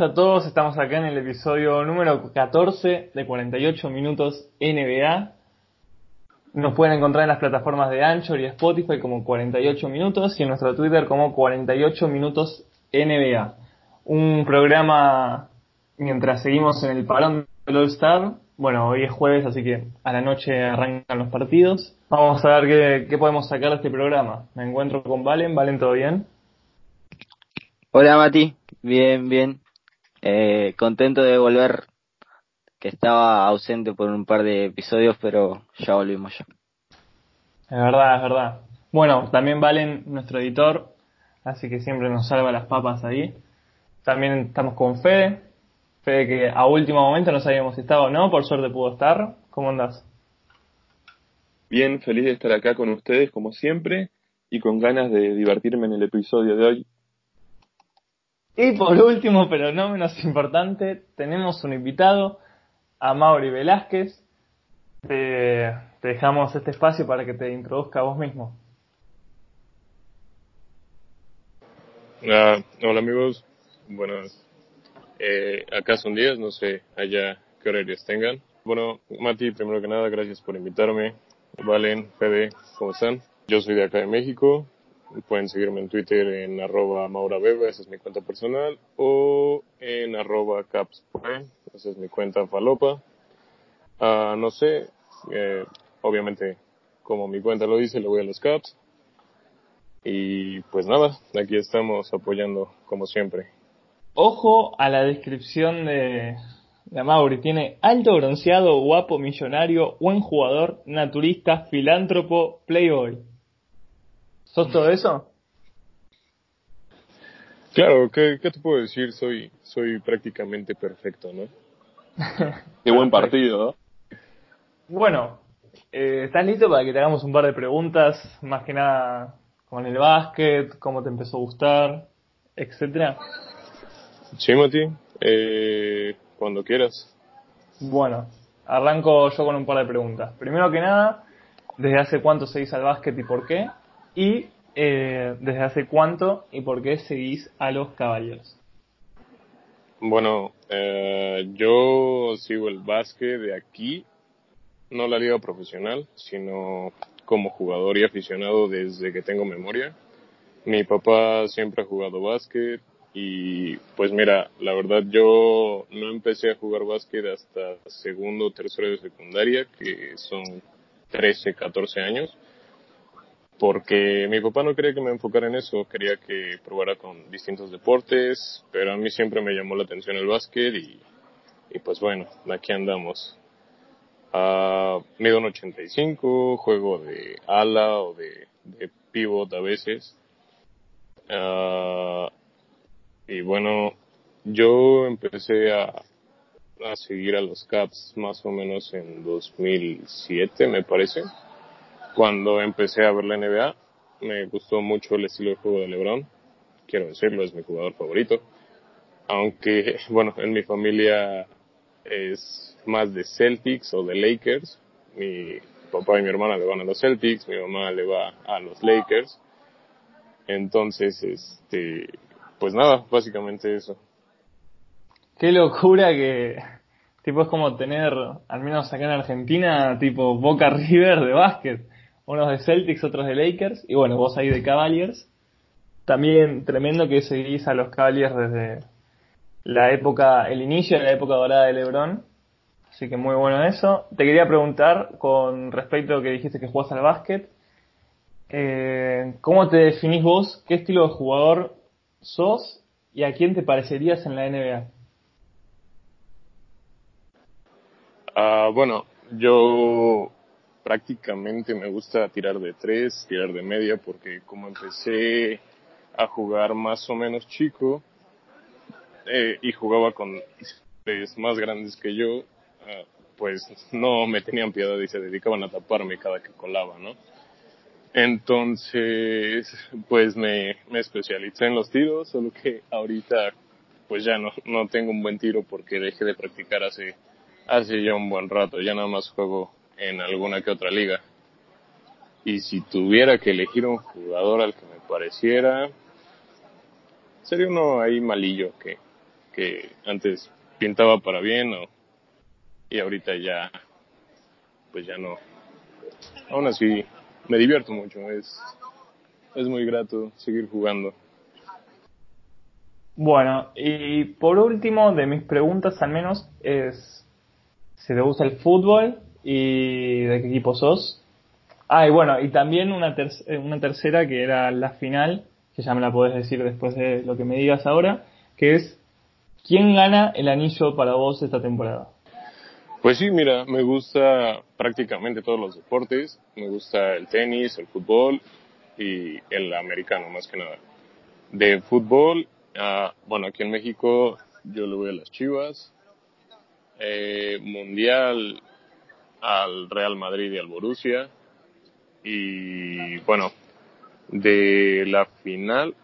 buenas a todos, estamos acá en el episodio número 14 de 48 minutos NBA. Nos pueden encontrar en las plataformas de Anchor y Spotify como 48 minutos y en nuestro Twitter como 48 minutos NBA. Un programa mientras seguimos en el parón del All Star. Bueno, hoy es jueves, así que a la noche arrancan los partidos. Vamos a ver qué, qué podemos sacar de este programa. Me encuentro con Valen. Valen, ¿todo bien? Hola Mati, bien, bien. Eh, contento de volver, que estaba ausente por un par de episodios, pero ya volvimos ya. Es verdad, es verdad. Bueno, también Valen, nuestro editor, así que siempre nos salva las papas ahí. También estamos con Fede. Fede que a último momento no sabíamos si estaba o no, por suerte pudo estar. ¿Cómo andás? Bien, feliz de estar acá con ustedes como siempre y con ganas de divertirme en el episodio de hoy y por último, pero no menos importante, tenemos un invitado, a Mauri Velázquez. Te, dejamos este espacio para que te introduzca a vos mismo. Ah, hola amigos, buenas. Eh, acá son días, no sé allá qué horarios tengan. Bueno, Mati, primero que nada, gracias por invitarme. Valen, Fede, ¿cómo están? Yo soy de acá de México, Pueden seguirme en Twitter en arroba maurabeba, esa es mi cuenta personal, o en arroba capspre, esa es mi cuenta falopa. Uh, no sé, eh, obviamente, como mi cuenta lo dice, le voy a los caps. Y pues nada, aquí estamos apoyando como siempre. Ojo a la descripción de, de Mauri. Tiene alto bronceado, guapo, millonario, buen jugador, naturista, filántropo, playboy. ¿Sos todo eso? Claro, ¿qué, te puedo decir? Soy, soy prácticamente perfecto, ¿no? Qué buen partido, ¿no? Bueno, eh, ¿estás listo para que te hagamos un par de preguntas? Más que nada con el básquet, cómo te empezó a gustar, etcétera. Sí, Mati, eh, cuando quieras. Bueno, arranco yo con un par de preguntas. Primero que nada, ¿desde hace cuánto seguís al básquet y por qué? Y eh, desde hace cuánto y por qué seguís a los caballos. Bueno, eh, yo sigo el básquet de aquí, no la liga profesional, sino como jugador y aficionado desde que tengo memoria. Mi papá siempre ha jugado básquet y pues mira, la verdad yo no empecé a jugar básquet hasta segundo tercero de secundaria, que son 13, 14 años porque mi papá no quería que me enfocara en eso, quería que probara con distintos deportes, pero a mí siempre me llamó la atención el básquet y, pues bueno, aquí andamos. Uh, mido un 85, juego de ala o de, de a veces. Uh, y bueno, yo empecé a seguir a los Caps más o menos en 2007, me parece cuando empecé a ver la NBA, me gustó mucho el estilo de juego de LeBron. Quiero decirlo, es mi jugador favorito. Aunque, bueno, en mi familia es más de Celtics o de Lakers. Mi papá y mi hermana le van a los Celtics, mi mamá le va a los Lakers. Entonces, este, pues nada, básicamente eso. Qué locura que, tipo, es como tener, al menos acá en Argentina, tipo Boca River de básquet unos de Celtics, otros de Lakers, y bueno, vos ahí de Cavaliers. También tremendo que seguís a los Cavaliers desde la época, el inicio de la época dorada de LeBron. Así que muy bueno eso. Te quería preguntar con respecto a lo que dijiste que jugás al básquet. Eh, ¿Cómo te definís vos? ¿Qué estilo de jugador sos? ¿Y a quién te parecerías en la NBA? Ah, bueno, yo prácticamente me gusta tirar de tres, tirar de media, porque como empecé a jugar más o menos chico eh, y jugaba con más grandes que yo, ah, pues no me tenían piedad y se dedicaban a taparme cada que colaba, ¿no? Entonces, pues me, me especialicé en los tiros, solo que ahorita pues ya no, no tengo un buen tiro porque dejé de practicar hace, hace ya un buen rato, ya nada más juego en alguna que otra liga. Y si tuviera que elegir un jugador al que me pareciera, sería uno ahí malillo que, que antes pintaba para bien o, y ahorita ya, pues ya no. Aún así, me divierto mucho, es, es muy grato seguir jugando. Bueno, y por último, de mis preguntas al menos, es si te gusta el fútbol y de qué equipo sos. Ah, y bueno, y también una, una tercera que era la final, que ya me la podés decir después de lo que me digas ahora, que es, ¿quién gana el anillo para vos esta temporada? Pues sí, mira, me gusta prácticamente todos los deportes. Me gusta el tenis, el fútbol y el americano más que nada. De fútbol, uh, bueno, aquí en México yo le voy a las Chivas. Eh, mundial al Real Madrid y al Borussia. Y bueno, de la final,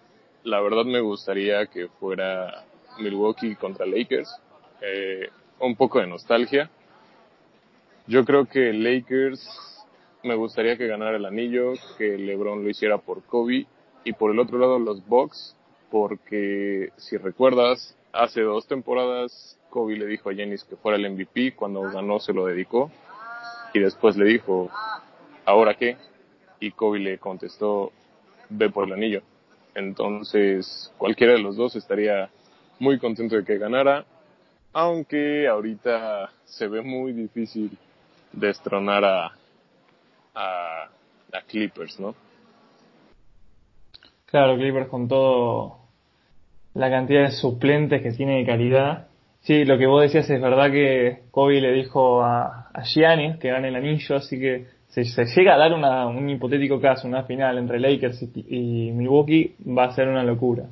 la verdad me gustaría que fuera Milwaukee contra Lakers. Eh, un poco de nostalgia yo creo que Lakers me gustaría que ganara el anillo, que LeBron lo hiciera por Kobe y por el otro lado los Bucks, porque si recuerdas, hace dos temporadas Kobe le dijo a Jennings que fuera el MVP, cuando ganó se lo dedicó y después le dijo, ¿ahora qué? Y Kobe le contestó, ve por el anillo. Entonces, cualquiera de los dos estaría muy contento de que ganara, aunque ahorita se ve muy difícil destronar a, a, Clippers, ¿no? Claro, Clippers con todo la cantidad de suplentes que tiene de calidad. Sí, lo que vos decías es verdad que Kobe le dijo a, a Giannis que gane el anillo, así que si se llega a dar un hipotético caso, una final entre Lakers y, y Milwaukee, va a ser una locura.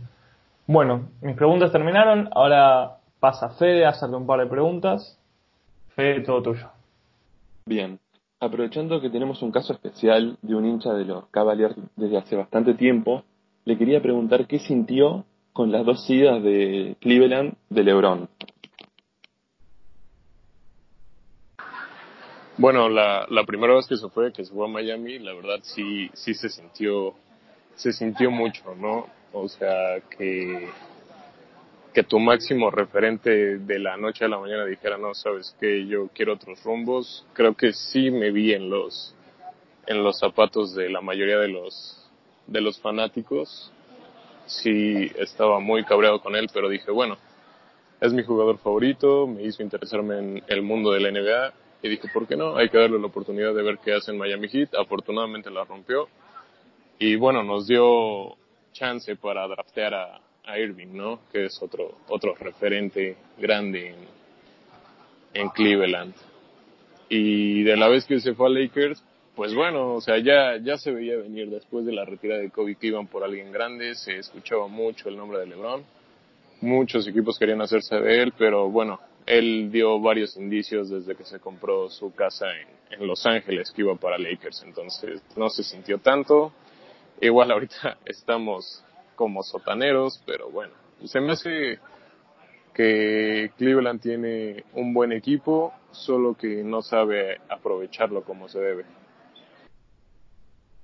Bueno, mis preguntas terminaron, ahora pasa Fede a hacerle un par de preguntas. Fede, todo tuyo. Bien, aprovechando que tenemos un caso especial de un hincha de los Cavaliers desde hace bastante tiempo, le quería preguntar qué sintió con las dos idas de Cleveland de LeBron. Bueno, la, la primera vez que se fue, que se fue a Miami, la verdad sí, sí se sintió, se sintió mucho, ¿no? O sea, que que tu máximo referente de la noche a la mañana dijera, no, sabes que yo quiero otros rumbos, creo que sí me vi en los, en los zapatos de la mayoría de los, de los fanáticos. Sí estaba muy cabreado con él, pero dije, bueno, es mi jugador favorito, me hizo interesarme en el mundo de la NBA y dije, ¿por qué no? Hay que darle la oportunidad de ver qué hace en Miami Heat. Afortunadamente la rompió y bueno, nos dio chance para draftear a, Irving, ¿no? Que es otro, otro referente grande en, Cleveland. Y de la vez que se fue a Lakers, pues bueno, o sea, ya, ya se veía venir después de la retirada de Kobe que iban por alguien grande, se escuchaba mucho el nombre de LeBron. Muchos equipos querían hacerse de él, pero bueno, él dio varios indicios desde que se compró su casa en, en Los Ángeles que iba para Lakers, entonces no se sintió tanto. Igual ahorita estamos como sotaneros, pero bueno, se me hace que Cleveland tiene un buen equipo, solo que no sabe aprovecharlo como se debe.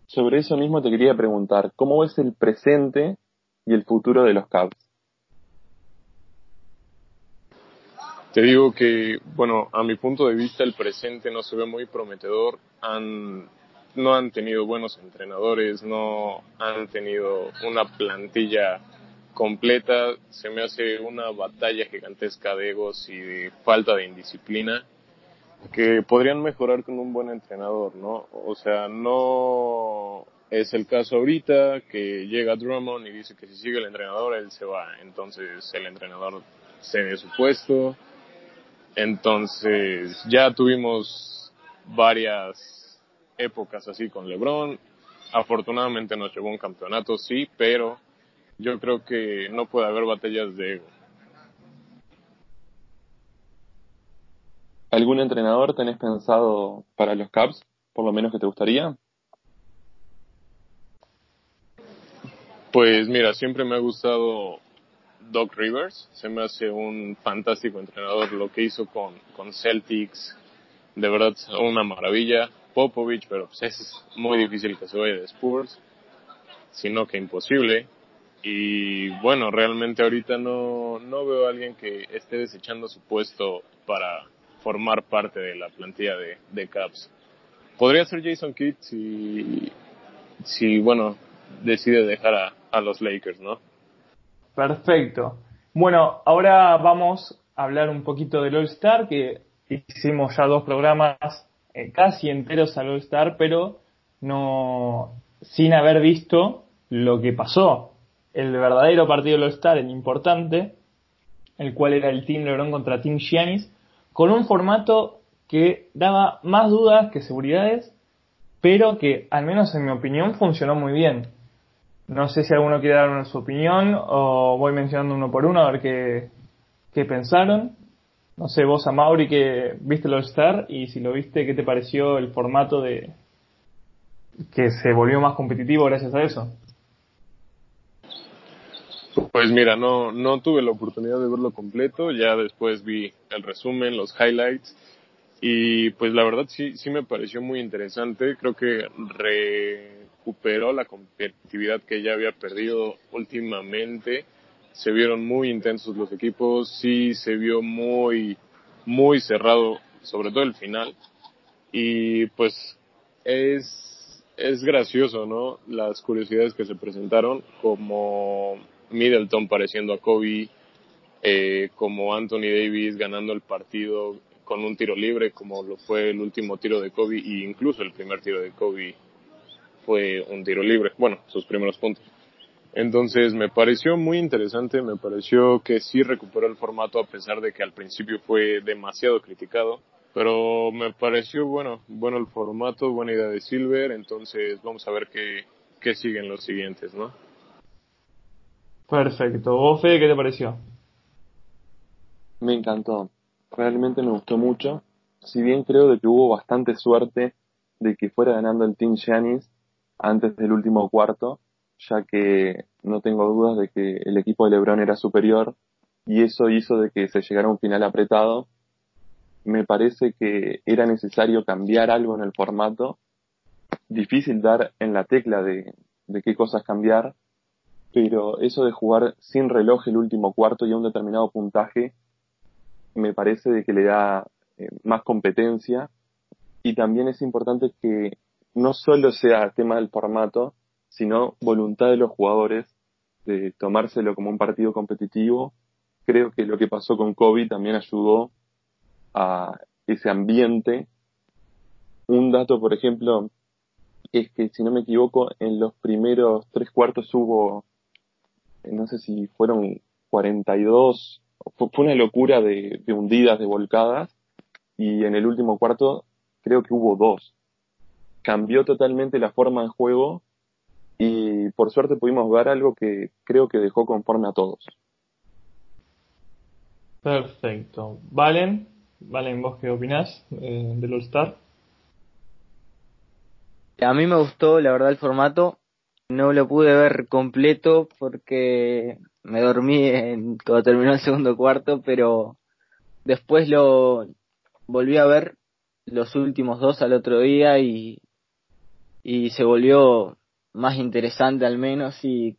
Sobre eso mismo te quería preguntar, ¿cómo ves el presente y el futuro de los Cavs? Te digo que, bueno, a mi punto de vista el presente no se ve muy prometedor. Han no han tenido buenos entrenadores, no han tenido una plantilla completa, se me hace una batalla gigantesca de egos y de falta de indisciplina que podrían mejorar con un buen entrenador, ¿no? O sea, no es el caso ahorita que llega Drummond y dice que si sigue el entrenador él se va, entonces el entrenador cede su puesto, entonces ya tuvimos varias épocas así con LeBron. Afortunadamente nos llevó un campeonato, sí, pero yo creo que no puede haber batallas de ego. ¿Algún entrenador tenés pensado para los Cubs, por lo menos que te gustaría? Pues mira, siempre me ha gustado Doc Rivers, se me hace un fantástico entrenador, lo que hizo con, con Celtics, de verdad una maravilla. Popovich, pero pues es muy difícil que se vaya de Spurs, sino que imposible. Y bueno, realmente ahorita no, no veo a alguien que esté desechando su puesto para formar parte de la plantilla de, de Caps. Podría ser Jason Kidd si, si bueno, decide dejar a, a los Lakers, ¿no? Perfecto. Bueno, ahora vamos a hablar un poquito del All Star, que hicimos ya dos programas eh, casi enteros al All Star, pero no sin haber visto lo que pasó. El verdadero partido del All Star, el importante, el cual era el Team LeBron contra Team Giannis, con un formato que daba más dudas que seguridades, pero que, al menos en mi opinión, funcionó muy bien. No sé si alguno quiere dar su opinión o voy mencionando uno por uno a ver qué, qué pensaron. No sé, vos a Mauri que viste el All-Star y si lo viste, ¿qué te pareció el formato de que se volvió más competitivo gracias a eso? Pues mira, no, no tuve la oportunidad de verlo completo, ya después vi el resumen, los highlights y pues la verdad sí, sí me pareció muy interesante, creo que recuperó la competitividad que ya había perdido últimamente, se vieron muy intensos los equipos, sí se vio muy, muy cerrado, sobre todo el final y pues es, es gracioso, ¿no? Las curiosidades que se presentaron como Middleton pareciendo a Kobe, eh, como Anthony Davis ganando el partido con un tiro libre, como lo fue el último tiro de Kobe, e incluso el primer tiro de Kobe fue un tiro libre, bueno, sus primeros puntos. Entonces me pareció muy interesante, me pareció que sí recuperó el formato a pesar de que al principio fue demasiado criticado, pero me pareció bueno, bueno el formato, buena idea de Silver, entonces vamos a ver qué, qué siguen los siguientes, ¿no? Perfecto. ¿Vos, Fede, qué te pareció? Me encantó. Realmente me gustó mucho. Si bien creo de que hubo bastante suerte de que fuera ganando el Team Giannis antes del último cuarto, ya que no tengo dudas de que el equipo de LeBron era superior y eso hizo de que se llegara a un final apretado. Me parece que era necesario cambiar algo en el formato. Difícil dar en la tecla de, qué cosas cambiar, pero eso de jugar sin reloj el último cuarto y a un determinado puntaje me parece de que le da eh, más competencia y también es importante que no solo sea tema del formato, sino voluntad de los jugadores de tomárselo como un partido competitivo. Creo que lo que pasó con Kobe también ayudó a ese ambiente. Un dato, por ejemplo, es que si no me equivoco, en los primeros tres cuartos hubo no sé si fueron 42, fue, fue una locura de, de hundidas, de volcadas, y en el último cuarto creo que hubo dos. Cambió totalmente la forma de juego y por suerte pudimos ver algo que creo que dejó conforme a todos. Perfecto. Valen, Valen, ¿vos qué opinás eh, del All Star? A mí me gustó, la verdad, el formato. No lo pude ver completo porque me dormí en, cuando terminó el segundo cuarto, pero después lo volví a ver los últimos dos al otro día y, y se volvió más interesante al menos y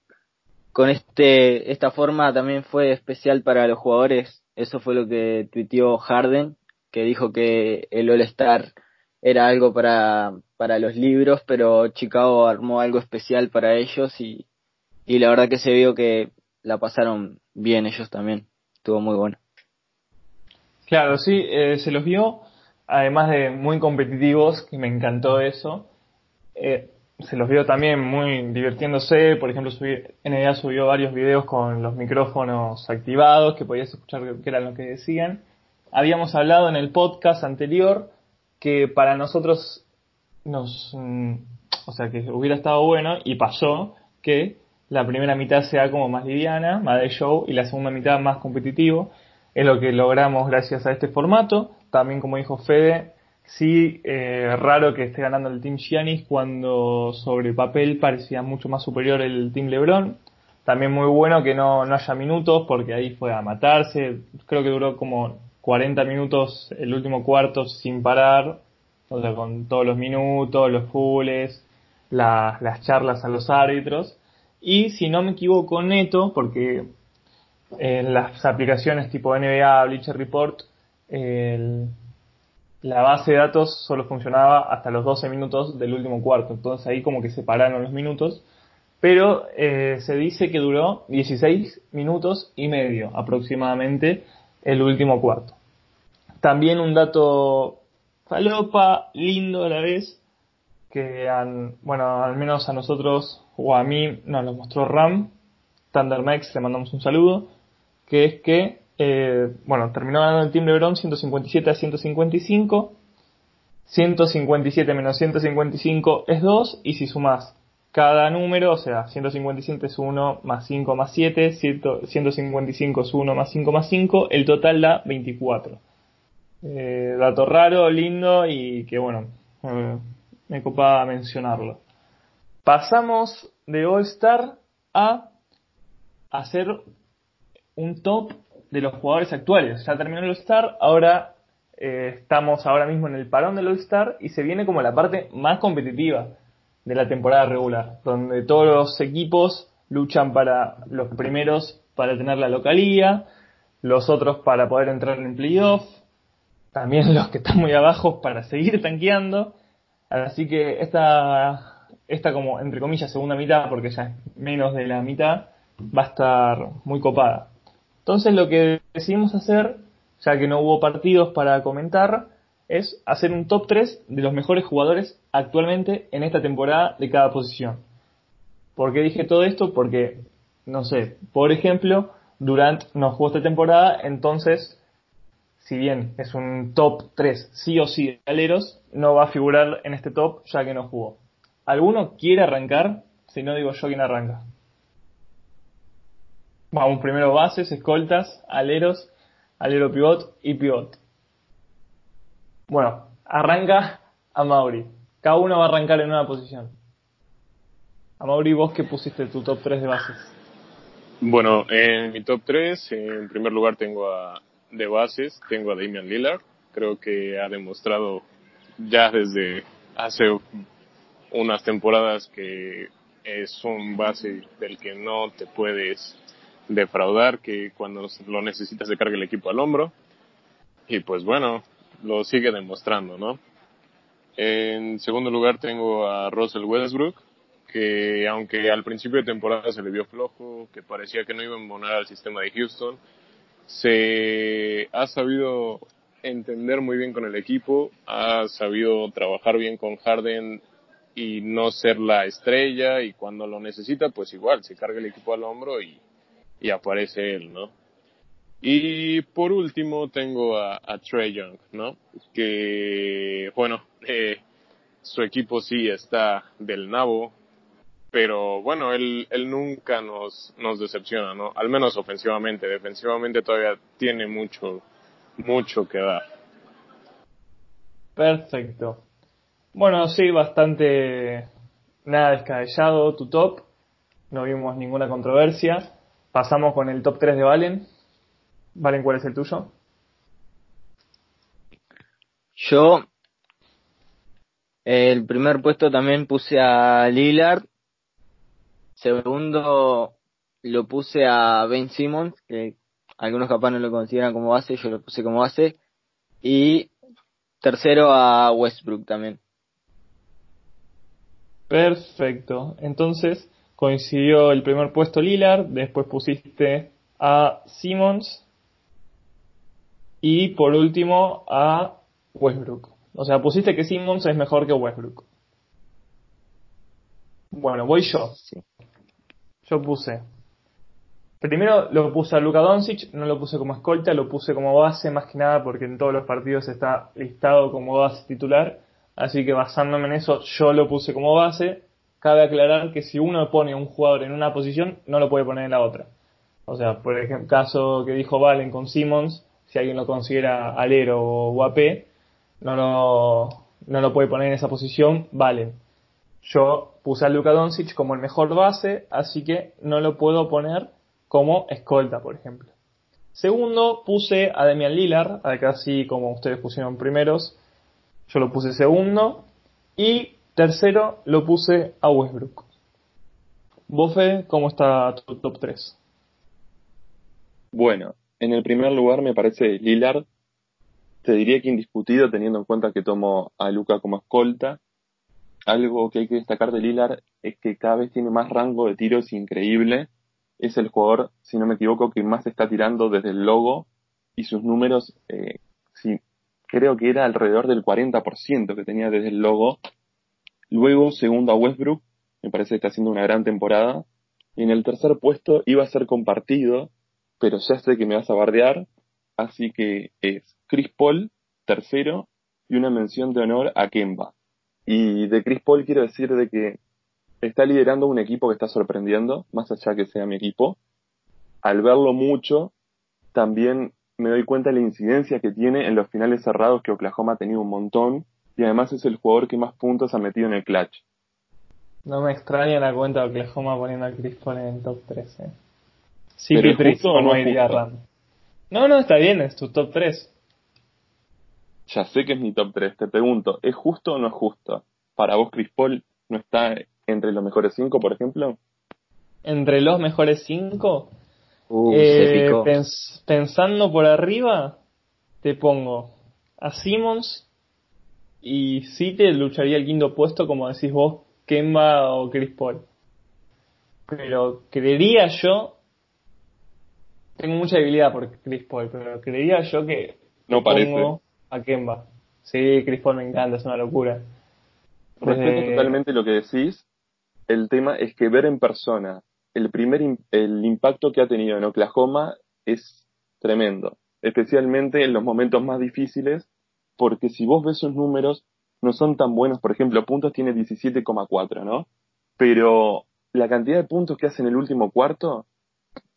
con este esta forma también fue especial para los jugadores. Eso fue lo que tuiteó Harden, que dijo que el All Star era algo para, para los libros, pero Chicago armó algo especial para ellos y, y la verdad que se vio que la pasaron bien ellos también. Estuvo muy bueno. Claro, sí, eh, se los vio, además de muy competitivos, y me encantó eso. Eh, se los vio también muy divirtiéndose, por ejemplo, subí, NBA subió varios videos con los micrófonos activados, que podías escuchar qué era lo que decían. Habíamos hablado en el podcast anterior que para nosotros nos, mm, o sea, que hubiera estado bueno y pasó que la primera mitad sea como más liviana, más de show, y la segunda mitad más competitivo. Es lo que logramos gracias a este formato. También, como dijo Fede, sí, eh, raro que esté ganando el Team Giannis cuando sobre papel parecía mucho más superior el Team LeBron. También muy bueno que no, no haya minutos porque ahí fue a matarse. Creo que duró como 40 minutos el último cuarto sin parar, con todos los minutos, los fulls, las charlas a los árbitros. y si no me equivoco neto, porque en las aplicaciones tipo NBA, Bleacher Report, el, la base de datos solo funcionaba hasta los 12 minutos del último cuarto, entonces ahí como que separaron los minutos, pero eh, se dice que duró 16 minutos y medio aproximadamente el último cuarto. También un dato falopa, lindo a la vez, que han, bueno, al menos a nosotros o a mí nos lo mostró Ram, Thundermex, le mandamos un saludo, que es que, eh, bueno, terminó ganando el Team LeBron 157 a 155, 157 menos 155 es 2, y si sumas cada número, o sea, 157 es 1 más 5 más 7, 155 es 1 más 5 más 5, el total da 24. Eh, dato raro, lindo y que bueno, eh, me copaba mencionarlo. Pasamos de All Star a hacer un top de los jugadores actuales. Ya terminó el All Star, ahora eh, estamos ahora mismo en el parón del All Star y se viene como la parte más competitiva de la temporada regular, donde todos los equipos luchan para los primeros para tener la localía, los otros para poder entrar en playoff, también los que están muy abajo para seguir tanqueando. Así que esta, esta como entre comillas segunda mitad, porque ya es menos de la mitad, va a estar muy copada. Entonces lo que decidimos hacer, ya que no hubo partidos para comentar, es hacer un top 3 de los mejores jugadores actualmente en esta temporada de cada posición. ¿Por qué dije todo esto? Porque, no sé, por ejemplo, Durant no jugó esta temporada, entonces si bien es un top 3 sí o sí de aleros, no va a figurar en este top ya que no jugó. ¿Alguno quiere arrancar? Si no digo yo quién arranca. Vamos primero bases, escoltas, aleros, alero pivot y pivot. Bueno, arranca a Mauri. Cada uno va a arrancar en una posición. A Mauri, vos que pusiste tu top 3 de bases. Bueno, en mi top 3, en primer lugar tengo a de bases tengo a Damian Lillard. Creo que ha demostrado ya desde hace unas temporadas que es un base del que no te puedes defraudar, que cuando lo necesitas se carga el equipo al hombro. Y pues bueno, lo sigue demostrando, ¿no? En segundo lugar tengo a Russell Westbrook, que aunque al principio de temporada se le vio flojo, que parecía que no iba a embonar al sistema de Houston, se ha sabido entender muy bien con el equipo, ha sabido trabajar bien con Harden y no ser la estrella y cuando lo necesita pues igual se carga el equipo al hombro y, y aparece él, ¿no? Y por último tengo a, a Trey Young, ¿no? Que bueno, eh, su equipo sí está del nabo, pero bueno, él, él nunca nos, nos decepciona, ¿no? Al menos ofensivamente, defensivamente todavía tiene mucho, mucho que dar. Perfecto. Bueno, sí, bastante nada descabellado tu top. No vimos ninguna controversia. Pasamos con el top 3 de Valen. Valen, ¿cuál es el tuyo? Yo, el primer puesto también puse a Lillard Segundo, lo puse a Ben Simmons, que algunos capaz no lo consideran como base, yo lo puse como base. Y tercero a Westbrook también. Perfecto. Entonces coincidió el primer puesto Lillard, después pusiste a Simmons y por último a Westbrook. O sea, pusiste que Simmons es mejor que Westbrook. Bueno, voy yo. Sí yo puse. Primero lo puse a Luka Doncic, no lo puse como escolta, lo puse como base más que nada porque en todos los partidos está listado como base titular. Así que basándome en eso, yo lo puse como base. Cabe aclarar que si uno pone un jugador en una posición, no lo puede poner en la otra. O sea, por ejemplo, caso que dijo Valen con Simmons, si alguien lo considera alero o AP, no lo, no lo puede poner en esa posición, Valen. Yo puse a Luka Doncic como el mejor base, así que no lo puedo poner como escolta, por ejemplo. Segundo, puse a Damian Lillard, acá así como ustedes pusieron primeros, yo lo puse segundo. Y tercero, lo puse a Westbrook. Bofe, ¿cómo está tu top 3? Bueno, en el primer lugar me parece Lillard. Te diría que indiscutido teniendo en cuenta que tomo a Luca como escolta. Algo que hay que destacar de Lillard es que cada vez tiene más rango de tiros increíble. Es el jugador, si no me equivoco, que más está tirando desde el logo y sus números, eh, sí, creo que era alrededor del 40% que tenía desde el logo. Luego, segundo a Westbrook, me parece que está haciendo una gran temporada. Y en el tercer puesto iba a ser compartido, pero ya sé que me vas a bardear, así que es Chris Paul, tercero, y una mención de honor a Kemba. Y de Chris Paul quiero decir de que está liderando un equipo que está sorprendiendo, más allá que sea mi equipo. Al verlo mucho, también me doy cuenta de la incidencia que tiene en los finales cerrados que Oklahoma ha tenido un montón, y además es el jugador que más puntos ha metido en el clutch. No me extraña la cuenta de Oklahoma poniendo a Chris Paul en el top 3. Eh. Sí, Pero ¿es justo o no justo? Ram. No, no, está bien, es tu top 3. Ya sé que es mi top 3. Te pregunto, ¿es justo o no es justo? ¿Para vos Chris Paul no está entre los mejores 5, por ejemplo? Entre los mejores 5, Uh, eh, pens- pensando por arriba, te pongo a Simmons y sí te lucharía el quinto puesto, como decís vos, Kemba o Chris Paul. Pero creería yo, tengo mucha debilidad por Chris Paul, pero creería yo que No parece. pongo a Kemba. Sí, Chris Paul me encanta, es una locura. Respeto totalmente lo que decís. El tema es que ver en persona el primer im- el impacto que ha tenido en Oklahoma es tremendo, especialmente en los momentos más difíciles, porque si vos ves sus números no son tan buenos, por ejemplo, puntos tiene 17,4, ¿no? Pero la cantidad de puntos que hace en el último cuarto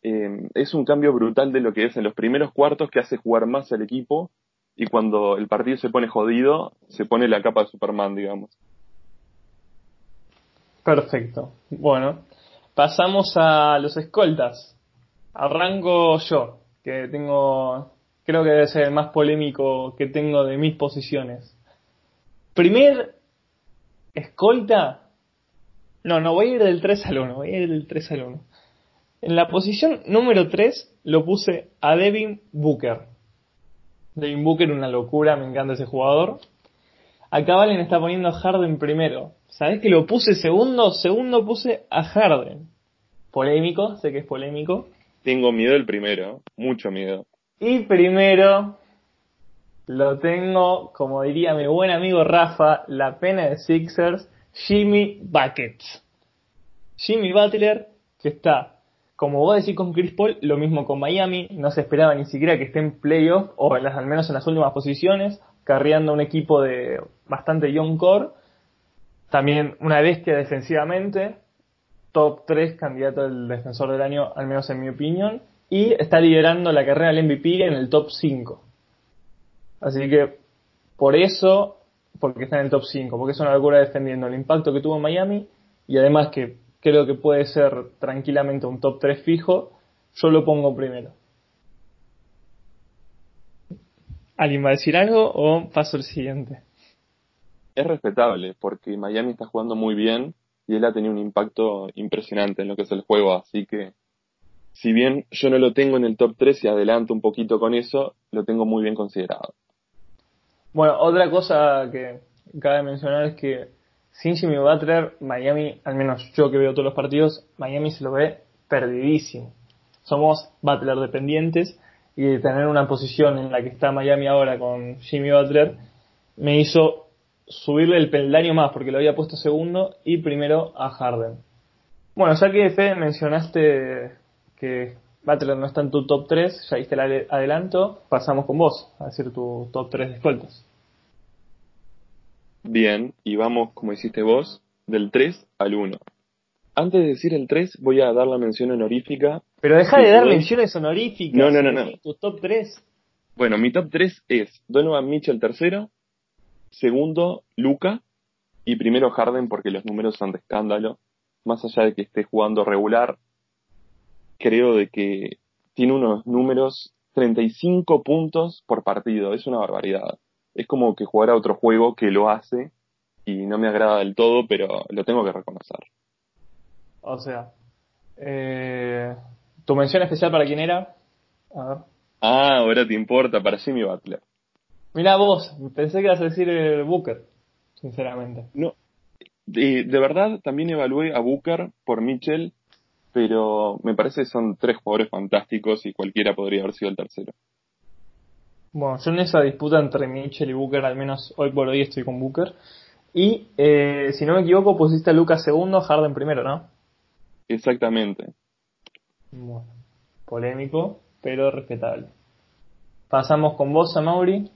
eh, es un cambio brutal de lo que es en los primeros cuartos que hace jugar más al equipo y cuando el partido se pone jodido, se pone la capa de Superman, digamos. Perfecto. Bueno, pasamos a los escoltas. Arranco yo, que tengo, creo que debe ser el más polémico que tengo de mis posiciones. Primer escolta. No, no, voy a ir del 3 al 1, voy a ir del 3 al 1. En la posición número 3 lo puse a Devin Booker. Devin Booker, una locura, me encanta ese jugador. Acá Valen está poniendo a Harden primero. ¿Sabés que lo puse segundo? Segundo puse a Harden. Polémico, sé que es polémico. Tengo miedo del primero, mucho miedo. Y primero lo tengo, como diría mi buen amigo Rafa, la pena de Sixers, Jimmy Buckets. Jimmy Butler, que está, como vos decís con Chris Paul, lo mismo con Miami, no se esperaba ni siquiera que esté en playoff, o en las, al menos en las últimas posiciones, carreando un equipo de bastante young core. También una bestia defensivamente, top 3 candidato al defensor del año, al menos en mi opinión, y está liderando la carrera del MVP en el top 5. Así que por eso, porque está en el top 5, porque es una locura defendiendo el impacto que tuvo en Miami y además que creo que puede ser tranquilamente un top 3 fijo, yo lo pongo primero. ¿Alguien va a decir algo o paso al siguiente? Es respetable porque Miami está jugando muy bien y él ha tenido un impacto impresionante en lo que es el juego, así que si bien yo no lo tengo en el top 3 y adelanto un poquito con eso, lo tengo muy bien considerado. Bueno, otra cosa que cabe mencionar es que sin Jimmy Butler, Miami, al menos yo que veo todos los partidos, Miami se lo ve perdidísimo. Somos Butler dependientes y tener una posición en la que está Miami ahora con Jimmy Butler me hizo subirle el peldaño más porque lo había puesto segundo y primero a Harden. Bueno, ya que Fede mencionaste que Butler no está en tu top 3, ya diste el ade- adelanto, pasamos con vos a decir tu top 3 de escoltas. Bien, y vamos, como hiciste vos, del 3 al 1. Antes de decir el 3, voy a dar la mención honorífica. Pero deja de dar menciones honoríficas. No, no, no, no. Tu top 3. Bueno, mi top 3 es Donovan Mitchell tercero, segundo Luca y primero Harden porque los números son de escándalo. Más allá de que esté jugando regular, creo de que tiene unos números 35 puntos por partido. Es una barbaridad. Es como que jugar a otro juego que lo hace y no me agrada del todo, pero lo tengo que reconocer. O sea, Eh, ¿Tu mención especial para quién era? A ver. Ah, ahora te importa, para Jimmy Butler. Mira vos, pensé que ibas a decir el Booker, sinceramente. No, de, de verdad también evalué a Booker por Mitchell, pero me parece que son tres jugadores fantásticos y cualquiera podría haber sido el tercero. Bueno, yo en esa disputa entre Mitchell y Booker, al menos hoy por hoy estoy con Booker. Y eh, si no me equivoco, pusiste a Lucas segundo, Harden primero, ¿no? Exactamente. Bueno, polémico, pero respetable. Pasamos con vos, Mauri,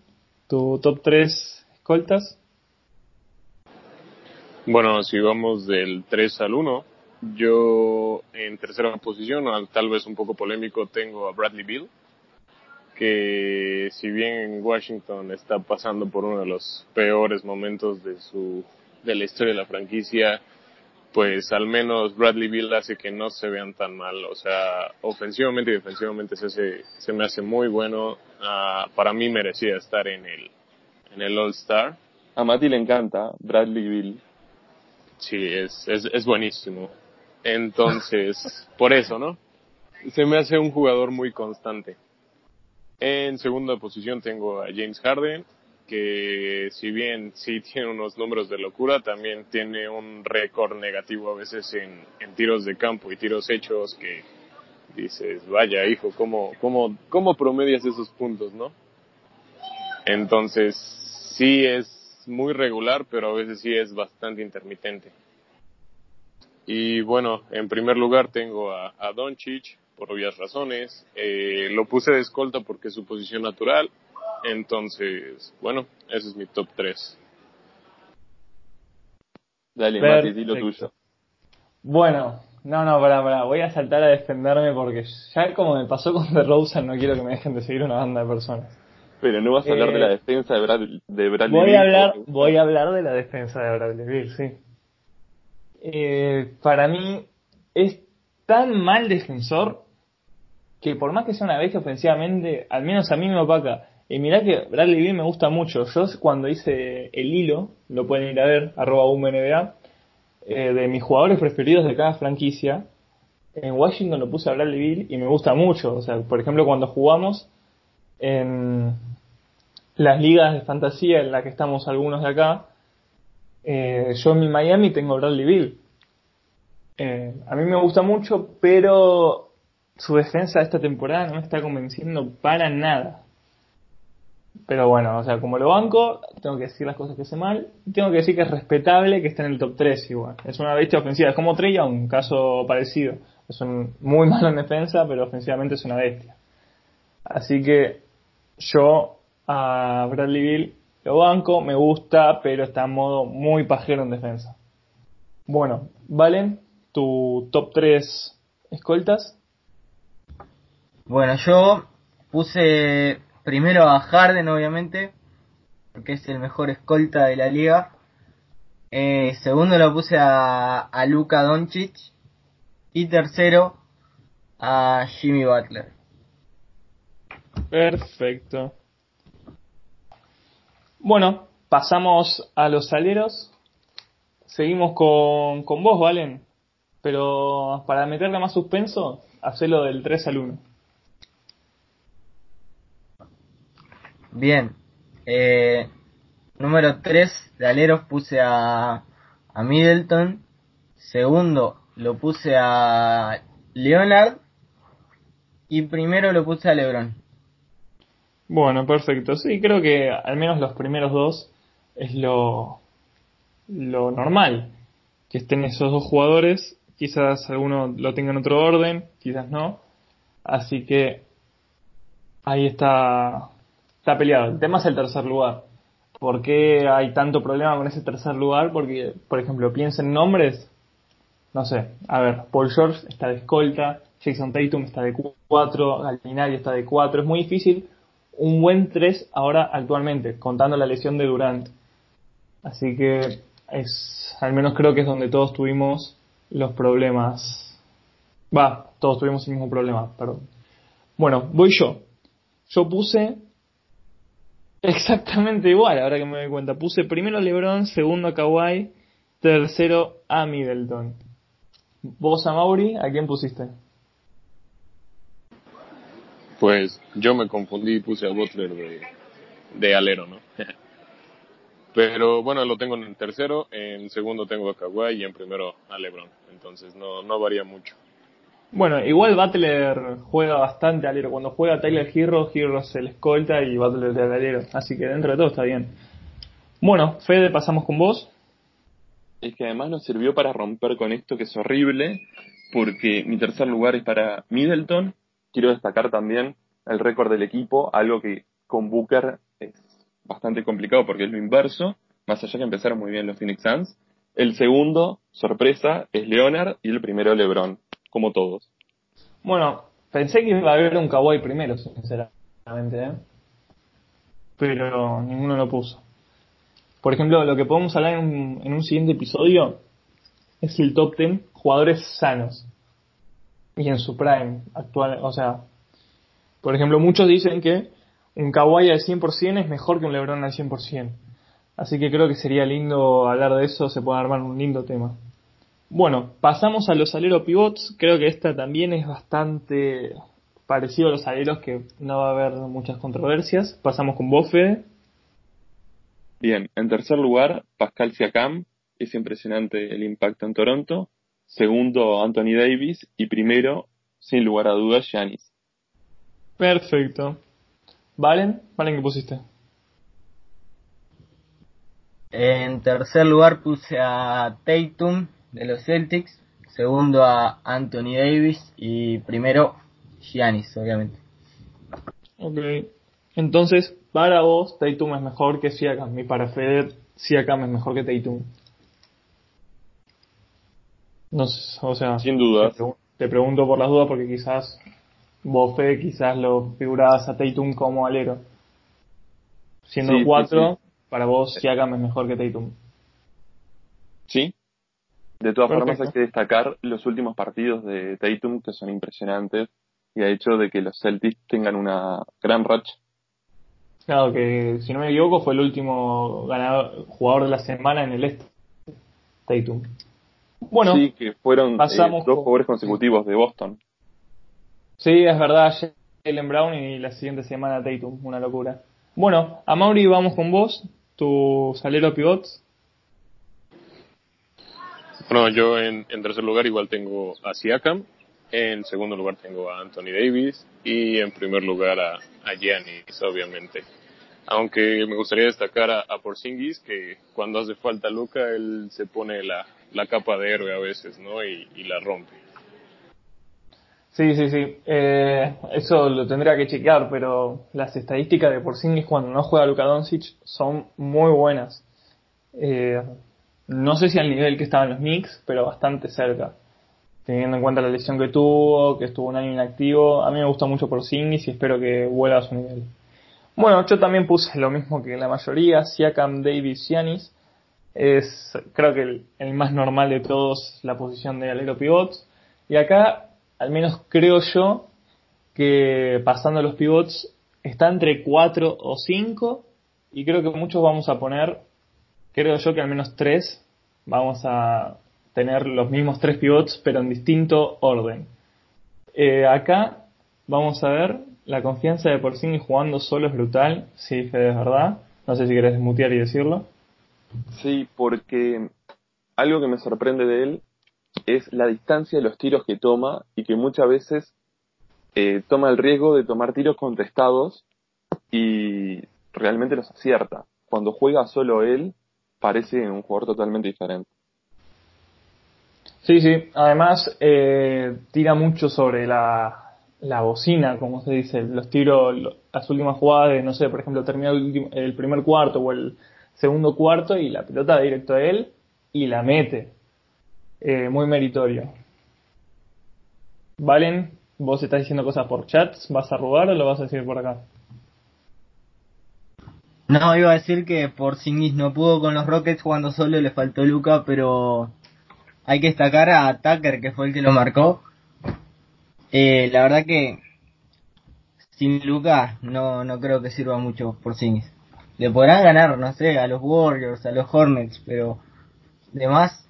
tu top 3 escoltas. Bueno, si vamos del 3 al 1, yo en tercera posición, tal vez un poco polémico, tengo a Bradley Bill que si bien Washington está pasando por uno de los peores momentos de su de la historia de la franquicia, pues al menos Bradley Bill hace que no se vean tan mal, o sea, ofensivamente y defensivamente se, hace, se me hace muy bueno, uh, para mí merecía estar en el en el All Star. A Mati le encanta Bradley Bill. Sí, es, es, es buenísimo. Entonces, por eso, ¿no? Se me hace un jugador muy constante. En segunda posición tengo a James Harden, que si bien sí tiene unos números de locura, también tiene un récord negativo a veces en, tiros de campo y tiros hechos que dices, vaya hijo, ¿cómo, cómo, cómo promedias esos puntos, no? Entonces, sí es muy regular, pero a veces sí es bastante intermitente. Y bueno, en primer lugar tengo a, a Doncic, por obvias razones. Eh, lo puse de escolta porque es su posición natural. Entonces, bueno, ese es mi top 3. Dale, Mati, di lo tuyo. Bueno, no, no, para, para, voy a saltar a defenderme porque ya como me pasó con The Rosa, no quiero que me dejen de seguir una banda de personas. Pero no vas a hablar de la Eh, defensa de, Brad, de Bradley Voy a hablar, voy a hablar de la defensa de Bradley Beal, sí. Eh, para mí es tan mal defensor que por más que sea una bestia ofensivamente, al menos a mí me opaca. Y mirá que Bradley Beal me gusta mucho. Yo cuando hice el hilo, lo pueden ir a ver, arroba UMNBA, eh, de mis jugadores preferidos de cada franquicia, en Washington lo puse a Bradley Beal y me gusta mucho. O sea, por ejemplo, cuando jugamos en las ligas de fantasía en las que estamos algunos de acá, eh, yo en mi Miami tengo Bradley Beal. Eh, a mí me gusta mucho, pero su defensa esta temporada no me está convenciendo para nada. Pero bueno, o sea, como lo banco, tengo que decir las cosas que sé mal. Tengo que decir que es respetable que esté en el top 3 igual. Es una bestia ofensiva. Es como Trey Young, un caso parecido. Es un muy malo en defensa, pero ofensivamente es una bestia. Así que yo a Bradley Bill lo banco, me gusta, pero está en modo muy pajero en defensa. Bueno, Valen, tu top 3 escoltas. Bueno, yo puse primero a Harden, obviamente, porque es el mejor escolta de la liga. Eh, segundo lo puse a, a Luka Doncic. Y tercero a Jimmy Butler. Perfecto. Bueno, pasamos a los aleros. Seguimos con, con vos, Valen. Pero para meterle más suspenso, hacelo del 3 al 1. Bien. Eh, número 3 de aleros puse a, a Middleton. Segundo lo puse a Leonard. Y primero lo puse a LeBron. Bueno, perfecto. Sí, creo que al menos los primeros dos es lo, lo normal. Que estén esos dos jugadores. Quizás alguno lo tenga en otro orden, quizás no. Así que ahí está, está peleado. El tema es el tercer lugar. ¿Por qué hay tanto problema con ese tercer lugar? Porque, por ejemplo, piensen nombres. No sé, a ver, Paul George está de escolta, Jason Tatum está de 4, Gallinari está de 4. Es muy difícil un buen 3 ahora actualmente, contando la lesión de Durant. Así que es, al menos creo que es donde todos tuvimos los problemas. Va, todos tuvimos el mismo problema, perdón. Bueno, voy yo. Yo puse exactamente igual, ahora que me doy cuenta. Puse primero a LeBron, segundo a Kawhi, tercero a Middleton. Vos a Mauri, ¿a quién pusiste? Pues yo me confundí y puse a Butler de, de alero, ¿no? Pero bueno, lo tengo en el tercero, en segundo tengo a Kawhi y en primero a LeBron. Entonces no, no varía mucho. Bueno, igual Butler juega bastante alero. Cuando juega Tyler Hero, Hero se le escolta y Butler de alero. Así que dentro de todo está bien. Bueno, Fede, pasamos con vos. Es que además nos sirvió para romper con esto que es horrible, porque mi tercer lugar es para Middleton. Quiero destacar también el récord del equipo, algo que con Booker es bastante complicado porque es lo inverso, más allá que empezaron muy bien los Phoenix Suns. El segundo, sorpresa, es Leonard y el primero LeBron, como todos. Bueno, pensé que iba a haber un Kawhi primero, sinceramente, ¿eh? pero ninguno lo puso. Por ejemplo, lo que podemos hablar en un, en un siguiente episodio es el top 10 jugadores sanos y en su prime actual. O sea, por ejemplo, muchos dicen que un Kawhi al 100% es mejor que un LeBron al 100%. Así que creo que sería lindo hablar de eso, se puede armar un lindo tema. Bueno, pasamos a los aleros pivots. Creo que esta también es bastante parecido a los aleros que no va a haber muchas controversias. Pasamos con Boffe. Bien, en tercer lugar, Pascal Siakam. Es impresionante el impacto en Toronto. Segundo, Anthony Davis. Y primero, sin lugar a dudas, Giannis. Perfecto. ¿Valen? ¿Valen qué pusiste? En tercer lugar puse a Tatum de los Celtics. Segundo a Anthony Davis. Y primero, Giannis, obviamente. Ok. Entonces, para vos, Tatum es mejor que Siakam. Y para Feder, Siakam es mejor que Tatum. No sé, o sea. Sin duda. Te, te, pregunto por las dudas porque quizás vos, Fede, quizás lo figurabas a Tatum como alero. Siendo Sí, sí, 4, sí. para vos, Siakam es mejor que Tatum. ¿Sí? De todas formas hay que destacar los últimos partidos de Tatum que son impresionantes y ha hecho de que los Celtics tengan una gran racha. Claro que, si no me equivoco, fue el último ganador, jugador de la semana en el este. Tatum. Bueno, sí, que fueron eh, pasamos dos con- jugadores consecutivos de Boston. Sí, es verdad, Jalen Brown y la siguiente semana Tatum, una locura. Bueno, a Mauri vamos con vos, tu salero pivots. Bueno, yo en, en tercer lugar igual tengo a Siakam, en segundo lugar tengo a Anthony Davis y en primer lugar a, a Giannis, obviamente. Aunque me gustaría destacar a, a Porzingis, que cuando hace falta Luca, él se pone la, la capa de héroe a veces, ¿no? Y, la rompe. Sí, sí, sí. Eh, eso lo tendría que chequear, pero las estadísticas de Porzingis cuando no juega Luka Doncic son muy buenas. Eh, no sé si al nivel que estaban los Knicks, pero bastante cerca. Teniendo en cuenta la lesión que tuvo, que estuvo un año inactivo, a mí me gusta mucho Porzingis y espero que vuelva a su nivel. Bueno, yo también puse lo mismo que la mayoría, Siakam, Davis, Giannis. Es creo que el, más normal de todos la posición de alero pivots. Y acá, al menos creo yo, que pasando los pivots está entre 4 o 5 y creo que muchos vamos a poner, creo yo que al menos 3 vamos a tener los mismos 3 pivots pero en distinto orden. Eh, acá vamos a ver la confianza de Porzingis jugando solo es brutal, sí, Fede, es verdad. No sé si querés desmutear y decirlo. Sí, porque algo que me sorprende de él es la distancia de los tiros que toma y que muchas veces eh, toma el riesgo de tomar tiros contestados y realmente los acierta. Cuando juega solo él, parece un jugador totalmente diferente. Sí, sí. Además, eh, tira mucho sobre la, la bocina, como se dice. Los tiros, las últimas jugadas de, no sé, por ejemplo, termina el, el primer cuarto o el segundo cuarto y la pelota va directo a él y la mete. Eh, muy meritorio. Valen, vos estás diciendo cosas por chats, ¿vas a robar o lo vas a decir por acá? No, iba a decir que por Porzingis no pudo con los Rockets jugando solo, le faltó Luca, pero hay que destacar a Tucker, que fue el que lo marcó. Eh, la verdad que sin Luca no, no creo que sirva mucho por Porzingis. Le podrán ganar, no sé, a los Warriors, a los Hornets, pero de más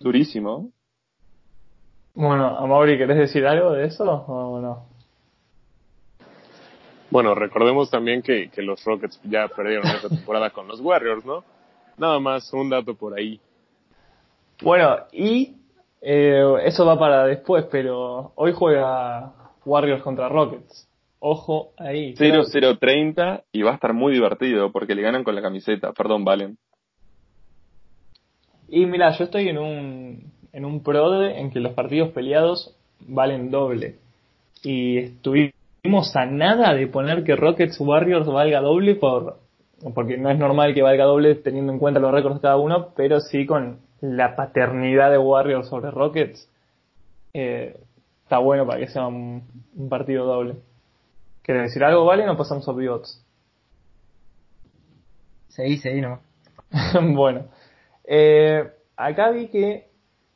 Durísimo. Bueno, Amaury, ¿querés decir algo de eso o no? Bueno, recordemos también que, que los Rockets ya perdieron esta temporada con los Warriors, ¿no? Nada más un dato por ahí. Bueno, y eh, eso va para después, pero hoy juega Warriors contra Rockets. Ojo ahí. 0-0-30 y va a estar muy divertido porque le ganan con la camiseta. Perdón, Valen. Y mira, yo estoy en un, en un PRODE en que los partidos peleados valen doble. Y estuvimos a nada de poner que Rockets Warriors valga doble por porque no es normal que valga doble teniendo en cuenta los récords de cada uno, pero sí con la paternidad de Warriors sobre Rockets. Eh, está bueno para que sea un, partido doble. ¿Quieres decir algo, Vale? No pasamos a pivots. Seguí, seguí no. bueno. Eh, acá vi que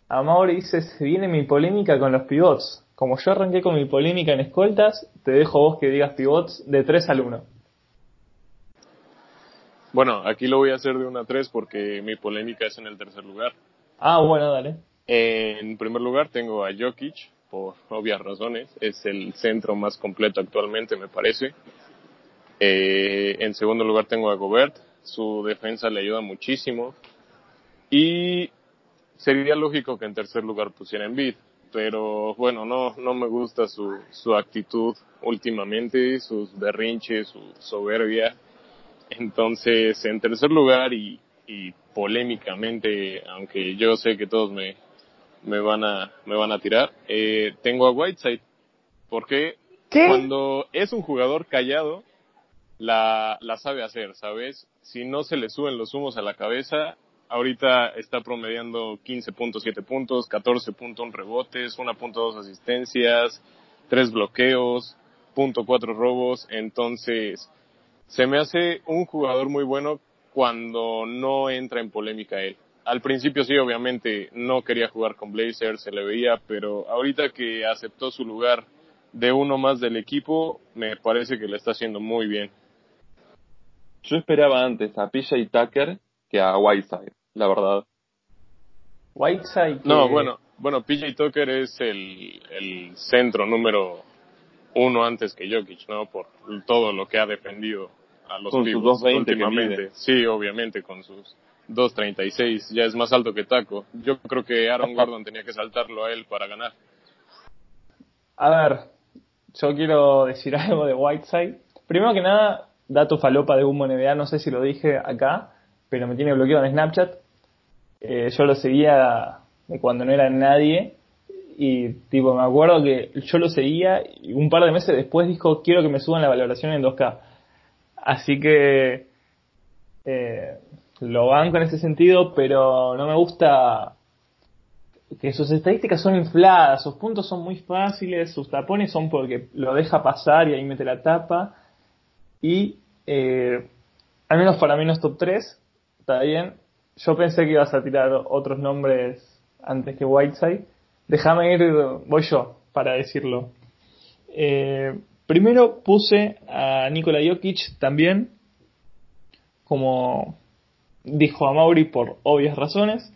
Amaury dice, se viene mi polémica con los pivots. Como yo arranqué con mi polémica en escoltas, te dejo vos que digas pivots de 3 al 1. Bueno, aquí lo voy a hacer de 1 a 3 porque mi polémica es en el tercer lugar. Ah, bueno, dale. En primer lugar tengo a Jokic, por obvias razones. Es el centro más completo actualmente, me parece. Eh, en segundo lugar tengo a Gobert. Su defensa le ayuda muchísimo. Y sería lógico que en tercer lugar pusiera Embiid. Pero bueno, no, no me gusta su, su actitud últimamente, sus berrinches, su soberbia. Entonces, en tercer lugar y, y polémicamente, aunque yo sé que todos me, me van a, me van a tirar. Eh, tengo a Whiteside. Porque cuando es un jugador callado, la, la sabe hacer, ¿sabes? Si no se le suben los humos a la cabeza, ahorita está promediando 15.7 puntos, 14.1 rebotes, 1.2 asistencias, 3 bloqueos, .4 robos, entonces se me hace un jugador muy bueno cuando no entra en polémica él al principio sí, obviamente no quería jugar con Blazers, se le veía, pero ahorita que aceptó su lugar de uno más del equipo, me parece que le está haciendo muy bien. Yo esperaba antes a PJ Tucker que a Whiteside, la verdad. Whiteside. No, bueno, bueno, PJ Tucker es el, el centro número uno antes que Jokic, ¿no? Por todo lo que ha defendido a los con sus últimamente. Sí, obviamente, con sus 2.36, ya es más alto que Taco. Yo creo que Aaron Gordon tenía que saltarlo a él para ganar. A ver, yo quiero decir algo de Whiteside. Primero que nada, dato falopa de Humo NBA, no sé si lo dije acá, pero me tiene bloqueado en Snapchat. Eh, yo lo seguía de cuando no era nadie y tipo me acuerdo que yo lo seguía y un par de meses después dijo quiero que me suban la valoración en 2K. Así que eh, lo banco en ese sentido, pero no me gusta que sus estadísticas son infladas, sus puntos son muy fáciles, sus tapones son porque lo deja pasar y ahí mete la tapa. Y eh, al menos para mí no es top 3, está bien. Yo pensé que ibas a tirar otros nombres antes que Whiteside. Déjame ir, voy yo para decirlo. Eh, primero puse a Nikola Jokic también como dijo a Mauri por obvias razones.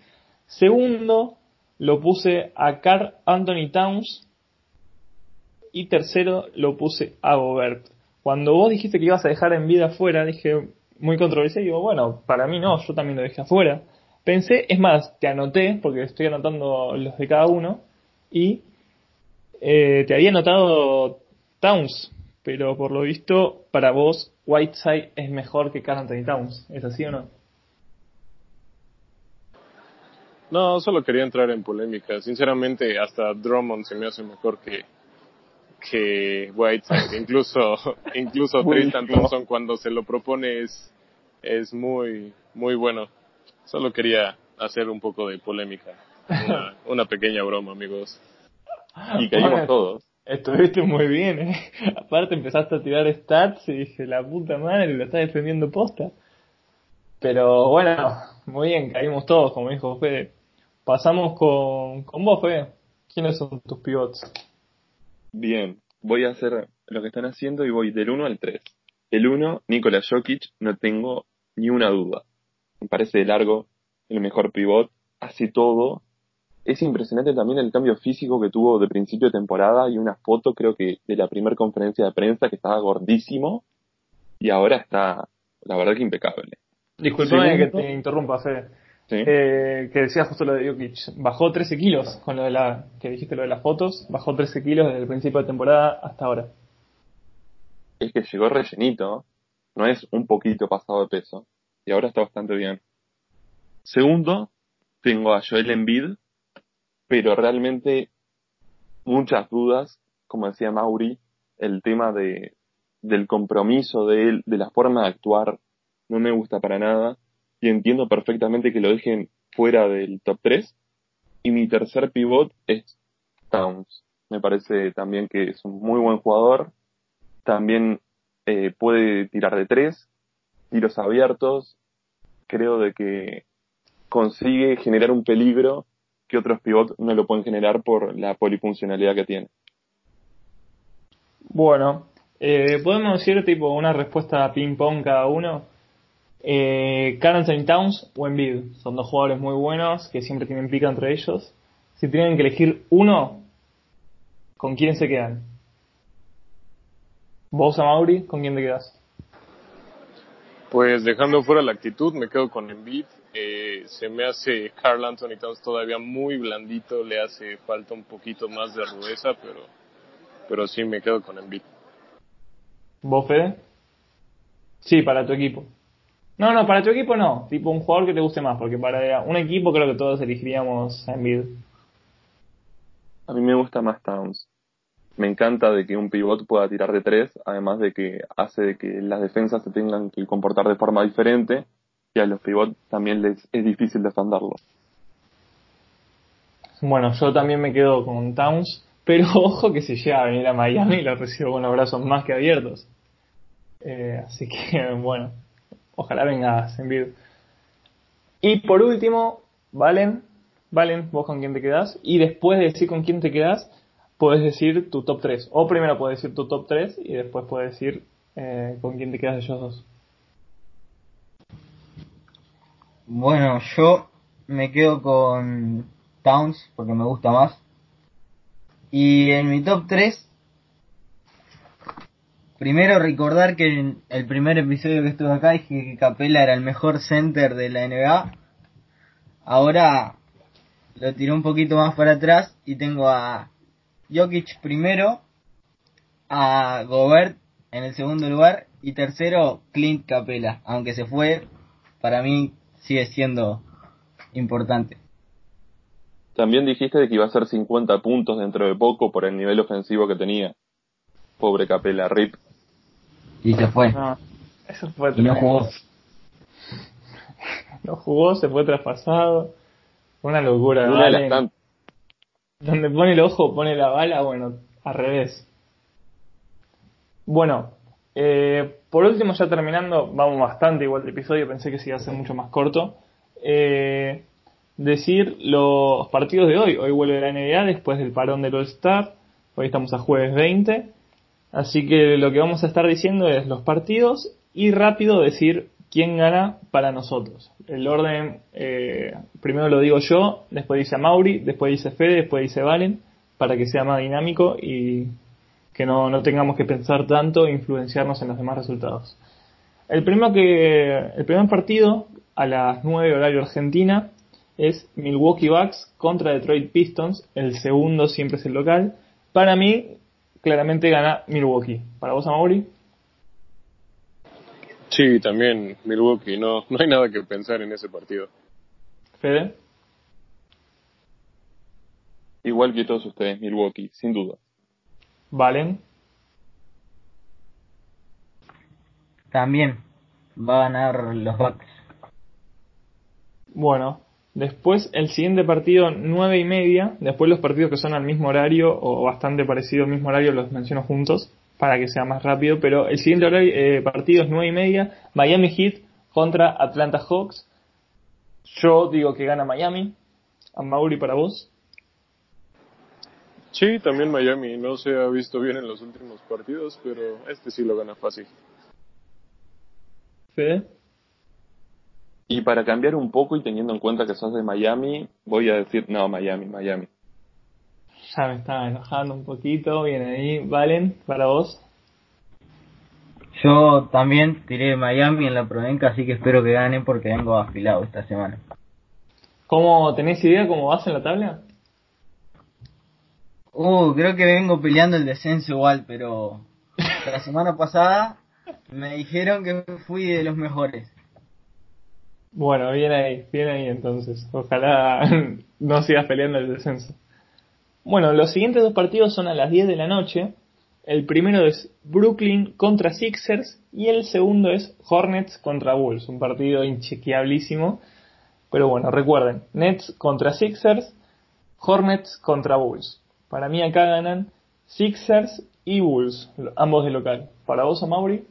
Segundo, lo puse a Carl Anthony Towns. Y tercero, lo puse a Gobert. Cuando vos dijiste que ibas a dejar en vida afuera, dije muy controversial. Digo, bueno, para mí no, yo también lo dejé afuera. Pensé, es más, te anoté, porque estoy anotando los de cada uno. Y eh, te había anotado Towns. Pero por lo visto, para vos, Whiteside es mejor que Carl Anthony Towns. ¿Es así o no? No, solo quería entrar en polémica. Sinceramente, hasta Drummond se me hace mejor que, que Whiteside. incluso, incluso Tristan Thompson cuando se lo propone es, es muy, muy bueno. Solo quería hacer un poco de polémica. Una, una pequeña broma, amigos. Y caímos todos. Estuviste muy bien, ¿eh? Aparte empezaste a tirar stats y dije, la puta madre, lo estás defendiendo posta. Pero bueno, muy bien, caímos todos, como dijo Fede. Pasamos con, con vos, Fede. ¿Quiénes son tus pivots? Bien, voy a hacer lo que están haciendo y voy del 1 al 3. El 1, Nikola Jokic, no tengo ni una duda. Me parece de largo el mejor pivot, hace todo es impresionante también el cambio físico que tuvo de principio de temporada y una foto creo que de la primera conferencia de prensa que estaba gordísimo y ahora está, la verdad que impecable. Disculpame que te interrumpa, Fede. ¿Sí? Eh, que decías justo lo de Jokic. Bajó 13 kilos con lo de la, que dijiste lo de las fotos. Bajó 13 kilos desde el principio de temporada hasta ahora. Es que llegó rellenito, no es un poquito pasado de peso y ahora está bastante bien. Segundo, tengo a Joel Embiid, pero realmente muchas dudas, como decía Mauri, el tema de, del compromiso de él, de la forma de actuar, no me gusta para nada y entiendo perfectamente que lo dejen fuera del top 3. Y mi tercer pivot es Towns. Me parece también que es un muy buen jugador. También eh, puede tirar de tres, tiros abiertos. Creo de que consigue generar un peligro que otros pivots no lo pueden generar por la polifuncionalidad que tiene. Bueno, eh, podemos decir tipo una respuesta ping-pong cada uno. Eh, Carl Anthony Towns o Embiid. Son dos jugadores muy buenos que siempre tienen pica entre ellos. Si tienen que elegir uno, ¿con quién se quedan? Vos, Mauri, ¿con quién te quedas? Pues dejando fuera la actitud, me quedo con Embiid. Eh, se me hace Carl Anthony Towns todavía muy blandito, le hace falta un poquito más de rudeza, pero, pero sí me quedo con Embiid. ¿Vos, Fede? Sí, para tu equipo. No, no, para tu equipo no. Tipo un jugador que te guste más, porque para un equipo creo que todos elegiríamos a Embiid. A mí me gusta más Towns. Me encanta de que un pivot pueda tirar de tres, además de que hace de que las defensas se tengan que comportar de forma diferente y a los pivots también les es difícil defenderlo. Bueno, yo también me quedo con Towns, pero ojo que si llega a venir a Miami lo recibo con los brazos más que abiertos. Eh, así que, bueno, ojalá vengas en vivo. Y por último, Valen, Valen, vos con quién te quedás. Y después de decir con quién te quedás, puedes decir tu top 3. O primero puedes decir tu top 3 y después puedes decir eh, con quién te quedas de ellos dos. Bueno, yo me quedo con Towns porque me gusta más. Y en mi top 3, primero recordar que en el primer episodio que estuve acá dije que Capela era el mejor center de la NBA. Ahora lo tiré un poquito más para atrás y tengo a Jokic primero, a Gobert en el segundo lugar y tercero Clint Capela, aunque se fue, para mí sigue siendo importante. También dijiste de que iba a ser 50 puntos dentro de poco por el nivel ofensivo que tenía. Pobre Capela, RIP. Y se fue. No, eso fue Y no jugó. No jugó, se fue traspasado. Una locura. Una de las Valen. tantas. Donde pone el ojo, pone la bala, bueno, al revés. Bueno, eh, por último, ya terminando, vamos bastante igual de episodio, pensé que se iba a ser mucho más corto. Eh, decir los partidos de hoy. Hoy vuelve la NBA después del parón del All-Star. Hoy estamos a jueves 20. Así que lo que vamos a estar diciendo es los partidos y rápido decir quién gana para nosotros. El orden, eh, primero lo digo yo, después dice Mauri, después dice Fede, después dice Valen, para que sea más dinámico y que no, no tengamos que pensar tanto e influenciarnos en los demás resultados. El primero, que, el primer partido, a las 9 horario Argentina, es Milwaukee Bucks contra Detroit Pistons. El segundo siempre es el local. Para mí, claramente gana Milwaukee. ¿Para vos, Mauri? Sí, también Milwaukee, no, no hay nada que pensar en ese partido. Fede. Igual que todos ustedes, Milwaukee, sin duda. Valen. También va a ganar los Bucks. Bueno, después el siguiente partido, nueve y media. Después los partidos que son al mismo horario o bastante parecido al mismo horario los menciono juntos para que sea más rápido. Pero el siguiente horario, eh, partido es nueve y media. Miami Heat contra Atlanta Hawks. Yo digo que gana Miami. A Mauri para vos. Sí, también Miami, no se ha visto bien en los últimos partidos, pero este sí lo gana fácil. Fede. Y para cambiar un poco y teniendo en cuenta que sos de Miami, voy a decir, no, Miami, Miami. Ya me estaba enojando un poquito, bien ahí. Valen, para vos. Yo también tiré Miami en la Provenca, así que espero que ganen porque vengo afilado esta semana. ¿Cómo tenés idea cómo vas en la tabla? Uh, creo que vengo peleando el descenso igual, pero la semana pasada me dijeron que fui de los mejores. Bueno, bien ahí, bien ahí entonces. Ojalá no sigas peleando el descenso. Bueno, los siguientes dos partidos son a las 10 de la noche. El primero es Brooklyn contra Sixers y el segundo es Hornets contra Bulls, un partido inchequeablísimo. Pero bueno, recuerden, Nets contra Sixers, Hornets contra Bulls. Para mí acá ganan Sixers y Bulls, ambos de local. ¿Para vos, Mauri?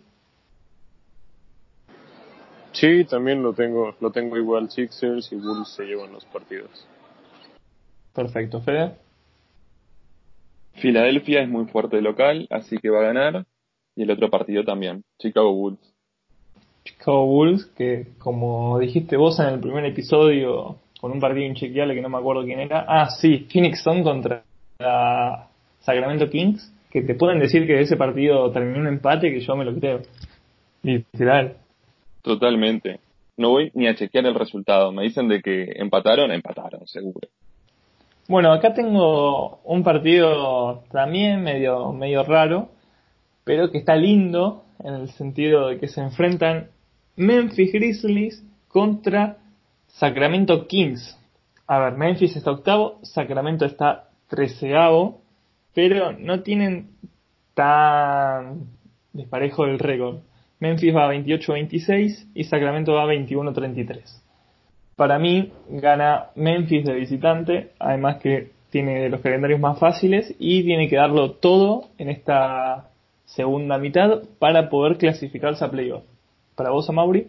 Sí, también lo tengo, lo tengo igual. Sixers y Bulls se llevan los partidos. Perfecto, Fede. Filadelfia es muy fuerte local, así que va a ganar. Y el otro partido también, Chicago Bulls. Chicago Bulls, que como dijiste vos en el primer episodio, con un partido inchequeable que no me acuerdo quién era. Ah, sí, Phoenix Sun contra Sacramento Kings, que te pueden decir que ese partido terminó un empate que yo me lo creo. Literal. Totalmente. No voy ni a chequear el resultado. Me dicen de que empataron, empataron, seguro. Bueno, acá tengo un partido también medio, medio raro, pero que está lindo en el sentido de que se enfrentan Memphis Grizzlies contra Sacramento Kings. A ver, Memphis está octavo, Sacramento está treceavo, pero no tienen tan desparejo el récord. Memphis va a 28-26 y Sacramento va a 21-33. Para mí gana Memphis de visitante, además que tiene los calendarios más fáciles y tiene que darlo todo en esta segunda mitad para poder clasificarse a playoff. ¿Para vos, Amaury?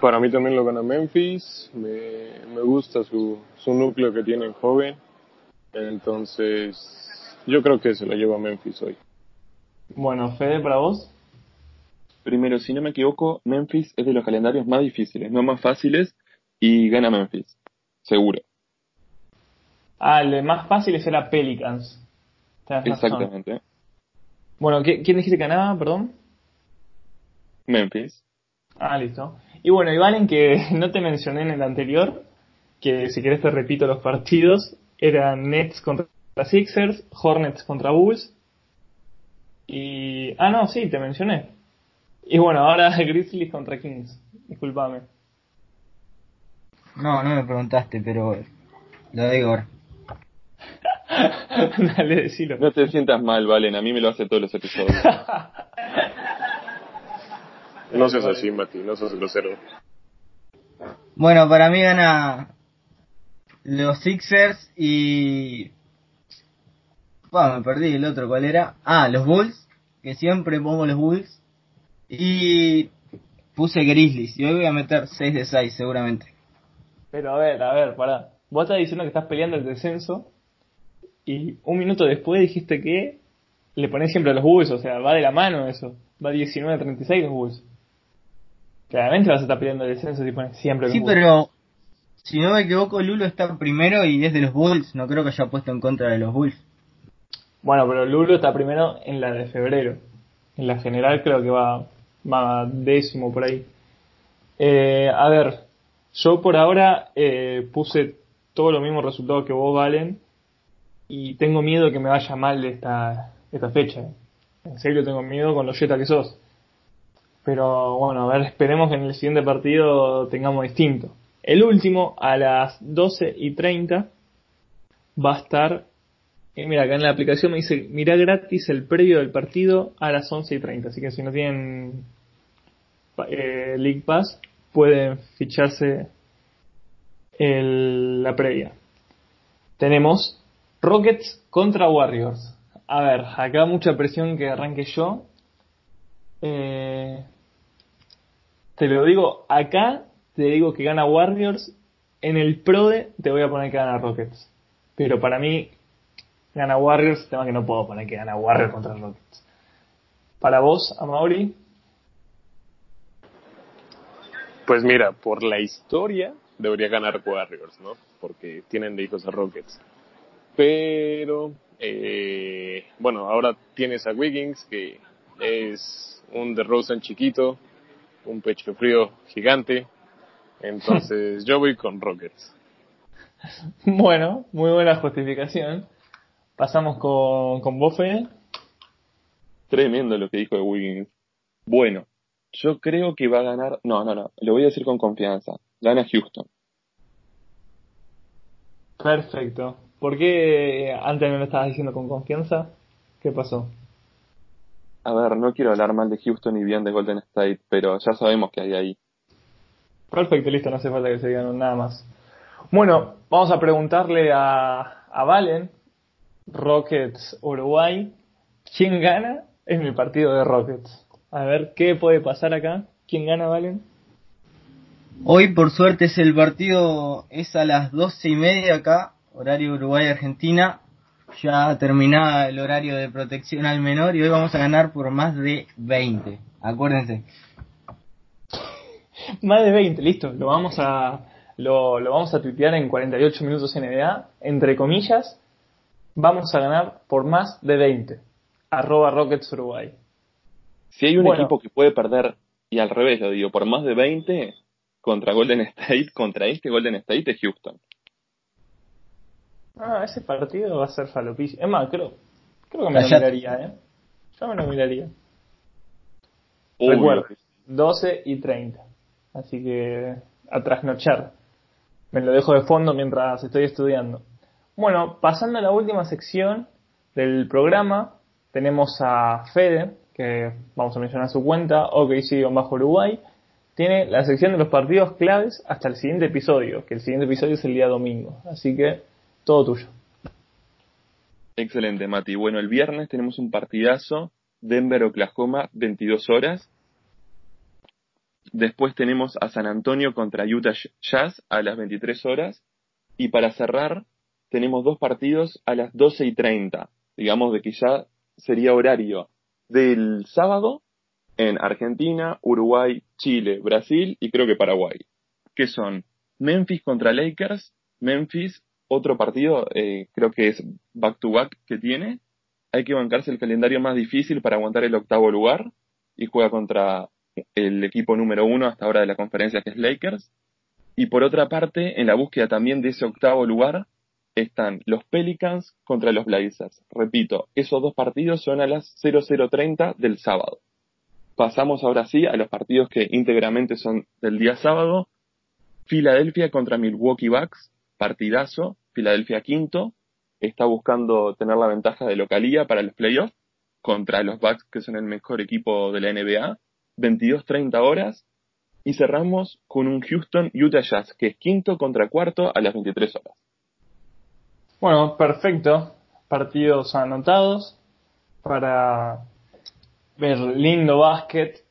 Para mí también lo gana Memphis. Me, gusta su, su núcleo que tienen joven. Entonces, yo creo que se lo lleva Memphis hoy. Bueno, Fede, para vos. Primero, si no me equivoco, Memphis es de los calendarios más difíciles, no más fáciles, y gana Memphis, seguro. Ah, el más fácil era Pelicans. Exactamente. Bueno, ¿quién dijiste que ganaba, perdón? Memphis. Ah, listo. Y bueno, y Valen, que no te mencioné en el anterior, que si querés te repito los partidos, eran Nets contra Sixers, Hornets contra Bulls, y... Ah, no, sí, te mencioné. Y bueno, ahora Grizzlies contra Kings. Disculpame. No, no me preguntaste, pero lo digo ahora. Dale, decilo. No te sientas mal, Valen, a mí me lo hace todos los episodios. no seas así, Mati, no seas grosero. Bueno, para mí gana los Sixers y... Bueno, me perdí el otro, ¿cuál era? Ah, los Bulls, que siempre pongo los Bulls. Y puse Grizzlies, y hoy voy a meter 6 de 6 seguramente. Pero a ver, a ver, pará. Vos estás diciendo que estás peleando el descenso y un minuto después dijiste que le pones siempre a los Bulls, o sea, va de la mano eso. Va 19 a 36 los Bulls. Claramente vas a estar peleando el descenso si pones siempre los Sí, pero si no me equivoco, Lulo está primero y es de los Bulls. No creo que haya puesto en contra de los Bulls. Bueno, pero Lulo está primero en la de febrero. En la general creo que va, va décimo por ahí. Eh, a ver, yo por ahora eh, puse todos los mismos resultados que vos, Valen, y tengo miedo que me vaya mal esta, esta fecha. En serio tengo miedo con lo yeta que sos. Pero bueno, a ver, esperemos que en el siguiente partido tengamos distinto. El último, a las 12 y 30, va a estar. Eh, mira, acá en la aplicación me dice: Mira gratis el previo del partido a las 11 y 30. Así que si no tienen eh, League Pass, pueden ficharse la previa. Tenemos Rockets contra Warriors. A ver, acá mucha presión que arranque yo. Eh, te lo digo acá, te digo que gana Warriors. En el PRODE te voy a poner que gana Rockets. Pero para mí, gana Warriors, tema que no puedo poner que gana Warriors contra Rockets. Para vos, Amaury. Pues mira, por la historia debería ganar Warriors, ¿no? Porque tienen de hijos a Rockets. Pero, eh, bueno, ahora tienes a Wiggins, que es un DeRozan chiquito, un pecho frío gigante. Entonces, yo voy con Rockets. Bueno, muy buena justificación. Pasamos con, con Bofe. Tremendo lo que dijo de Wiggins. Bueno, yo creo que va a ganar. No, no, no. Lo voy a decir con confianza. Gana Houston. Perfecto. ¿Por qué antes no lo estabas diciendo con confianza? ¿Qué pasó? A ver, no quiero hablar mal de Houston y bien de Golden State, pero ya sabemos que hay ahí. Perfecto, listo, no hace falta que se digan nada más. Bueno, vamos a preguntarle a, a Valen, Rockets Uruguay, ¿quién gana en el partido de Rockets? A ver, ¿qué puede pasar acá? ¿Quién gana, Valen? Hoy, por suerte, es el partido, es a las doce y media acá, horario Uruguay-Argentina. Ya terminada el horario de protección al menor y hoy vamos a ganar por más de 20. Acuérdense. Más de 20, listo. Lo vamos a lo, lo vamos a tuitear en 48 minutos NBA. Entre comillas, vamos a ganar por más de 20. Arroba Rockets Uruguay. Si hay un Bueno. equipo que puede perder, y al revés lo digo, por más de 20 contra Golden State, contra este Golden State es Houston. Ah, ese partido va a ser falopillo. Es más, creo, creo que me lo miraría, ¿eh? Yo me lo miraría. Obvio. Recuerda, 12 y 30. Así que a trasnochar. Me lo dejo de fondo mientras estoy estudiando. Bueno, pasando a la última sección del programa, tenemos a Fede, que vamos a mencionar su cuenta, bajo Uruguay. Tiene la sección de los partidos claves hasta el siguiente episodio, que el siguiente episodio es el día domingo. Así que, todo tuyo. Excelente, Mati. Bueno, el viernes tenemos un partidazo, Denver-Oklahoma, 22 horas. Después tenemos a San Antonio contra Utah Jazz a las 23 horas. Y para cerrar, tenemos dos partidos a las 12 y 30. Digamos de que ya sería horario del sábado en Argentina, Uruguay, Chile, Brasil y creo que Paraguay. Que son Memphis contra Lakers, Memphis, otro partido, eh, creo que es back to back que tiene. Hay que bancarse el calendario más difícil para aguantar el octavo lugar y juega contra el equipo número uno hasta ahora de la conferencia que es Lakers. Y por otra parte, en la búsqueda también de ese octavo lugar están los Pelicans contra los Blazers. Repito, esos dos partidos son a las 0030 del sábado. Pasamos ahora sí a los partidos que íntegramente son del día sábado. Filadelfia contra Milwaukee Bucks, partidazo. Filadelfia quinto, está buscando tener la ventaja de localía para los playoffs contra los Bucks, que son el mejor equipo de la NBA. 22-30 horas. Y cerramos con un Houston Utah Jazz, que es quinto contra cuarto a las 23 horas. Bueno, perfecto. Partidos anotados para ver lindo básquet.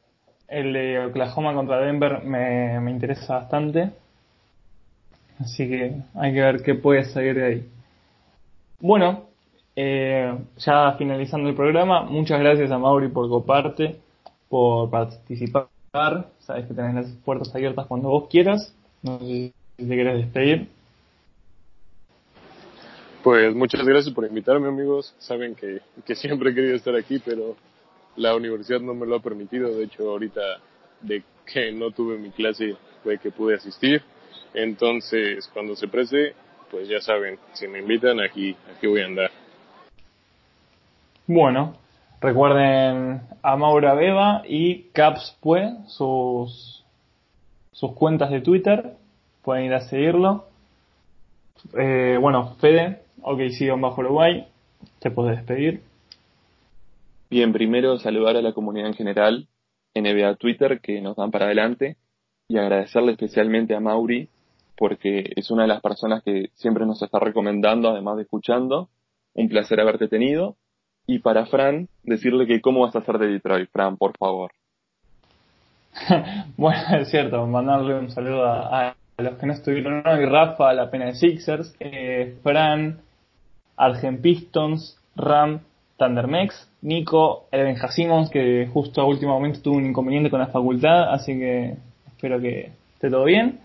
El de Oklahoma contra Denver me, me interesa bastante. Así que hay que ver qué puede salir de ahí. Bueno, eh, ya finalizando el programa, muchas gracias a Mauri por coparte, por participar. Sabes que tenés las puertas abiertas cuando vos quieras. No sé si te querés despedir. Pues muchas gracias por invitarme, amigos. Saben que, que siempre he querido estar aquí, pero la universidad no me lo ha permitido. De hecho, ahorita de que no tuve mi clase fue que pude asistir. Entonces, cuando se preste, pues ya saben, si me invitan aquí, aquí voy a andar. Bueno, recuerden a Maura Beba y Capspue, sus, sus cuentas de Twitter. Pueden ir a seguirlo. Eh, bueno, Fede, ok, sigan bajo Uruguay. Te puedes despedir. Bien, primero saludar a la comunidad en general, NBA Twitter, que nos dan para adelante, y agradecerle especialmente a Mauri, porque es una de las personas que siempre nos está recomendando, además de escuchando. Un placer haberte tenido. Y para Fran, decirle que cómo vas a hacer de Detroit, Fran, por favor. bueno, es cierto, mandarle un saludo a, a los que no estuvieron hoy, Rafa, la pena de Sixers, eh, Fran, Argent Pistons, Ram, Thundermex, Nico, el Benja Simons, que justo a último momento tuvo un inconveniente con la facultad, así que espero que, esté todo bien.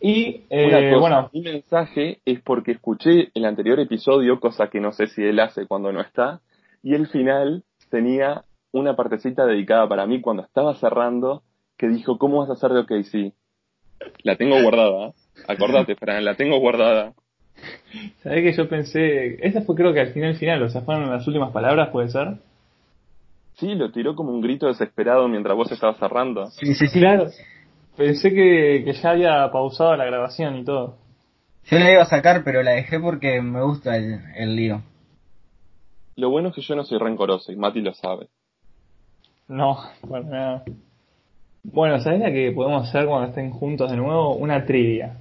Y eh, Una cosa, bueno, mi mensaje es porque escuché el anterior episodio, cosa que no sé si él hace cuando no está, y el final tenía una partecita dedicada para mí cuando estaba cerrando, que dijo, ¿cómo vas a hacer de OKC? La tengo guardada, acordate, Fran, la tengo guardada. ¿sabés que yo pensé? Ese fue creo que al final final, o sea, fueron las últimas palabras, ¿puede ser? Sí, lo tiró como un grito desesperado mientras vos estabas cerrando. Sí, sí, sí. Claro. Pensé que, que ya había pausado la grabación y todo. Yo la iba a sacar, pero la dejé porque me gusta el, el lío. Lo bueno es que yo no soy rencoroso y Mati lo sabe. No, bueno, nada. Bueno, ¿sabés la que podemos hacer cuando estén juntos de nuevo? Una trivia.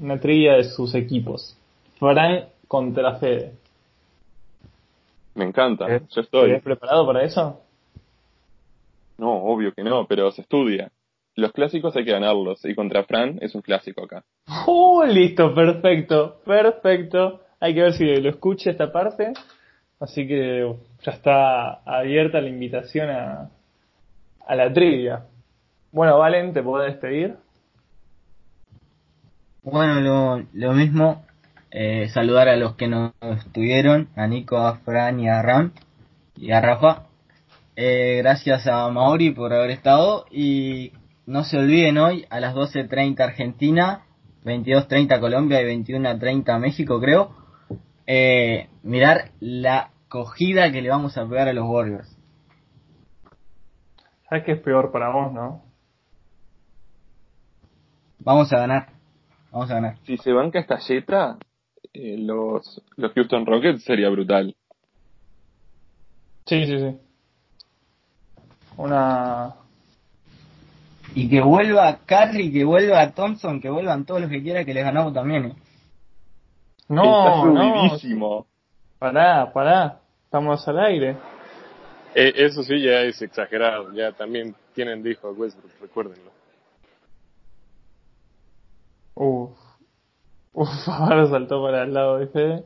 Una trivia de sus equipos. Fran contra Fede. Me encanta, ¿Eh? yo estoy. ¿Estás preparado para eso? No, obvio que no, pero se estudia. Los clásicos hay que ganarlos y contra Fran es un clásico acá. ¡Uh! Listo, perfecto, perfecto. Hay que ver si lo escucha esta parte. Así que ya está abierta la invitación a, a la trivia. Bueno, Valen, te puedo despedir. Bueno, lo, lo mismo, eh, saludar a los que nos estuvieron, a Nico, a Fran y a Ram y a Rafa. Eh, gracias a Mauri por haber estado y no se olviden hoy a las 12.30 Argentina, 22.30 Colombia y 21.30 México creo, eh, mirar la cogida que le vamos a pegar a los Warriors. Sabes que es peor para vos, ¿no? Vamos a ganar, vamos a ganar. Si se banca esta yeta, eh, los, los Houston Rockets sería brutal. Sí, sí, sí. Una. Y que vuelva Curry, que vuelva Thompson, que vuelvan todos los que quiera que les ganamos también. ¿eh? No, Está no. subidísimo. Pará, pará. Estamos al aire. Eh, eso sí ya es exagerado, ya también tienen dijo a Westbrook, recuérdenlo. Uf. Uf, ahora saltó para el lado de Fede.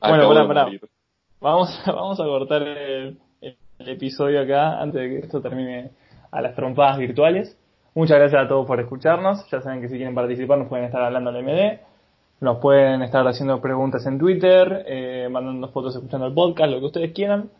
Bueno, pará, pará. Vamos, a- vamos a cortar el, el episodio acá antes de que esto termine a las trompadas virtuales. Muchas gracias a todos por escucharnos. Ya saben que si quieren participar nos pueden estar hablando en MD. Nos pueden estar haciendo preguntas en Twitter, eh, mandando fotos escuchando el podcast, lo que ustedes quieran.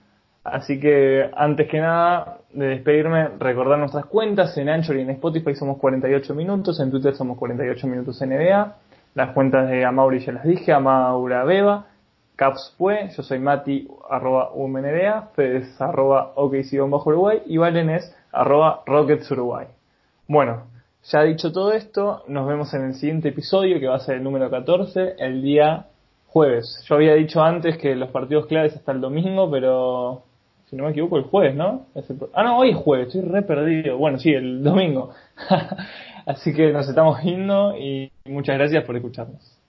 Así que antes que nada de despedirme, recordar nuestras cuentas en Anchor y en Spotify somos 48 minutos, en Twitter somos 48 minutos NBA. Las cuentas de Amauri ya las dije, Amaura Beba, Caps fue, yo soy Mati, arroba UMNBA, Fedes, arroba bajo Uruguay y Valen es arroba Rockets Uruguay. Bueno, ya dicho todo esto, nos vemos en el siguiente episodio que va a ser el número 14, el día jueves. Yo había dicho antes que los partidos claves hasta el domingo, pero si no me equivoco el jueves, ¿no? Ah, no, hoy es jueves, estoy re perdido. Bueno, sí, el domingo. Así que nos estamos yendo y muchas gracias por escucharnos.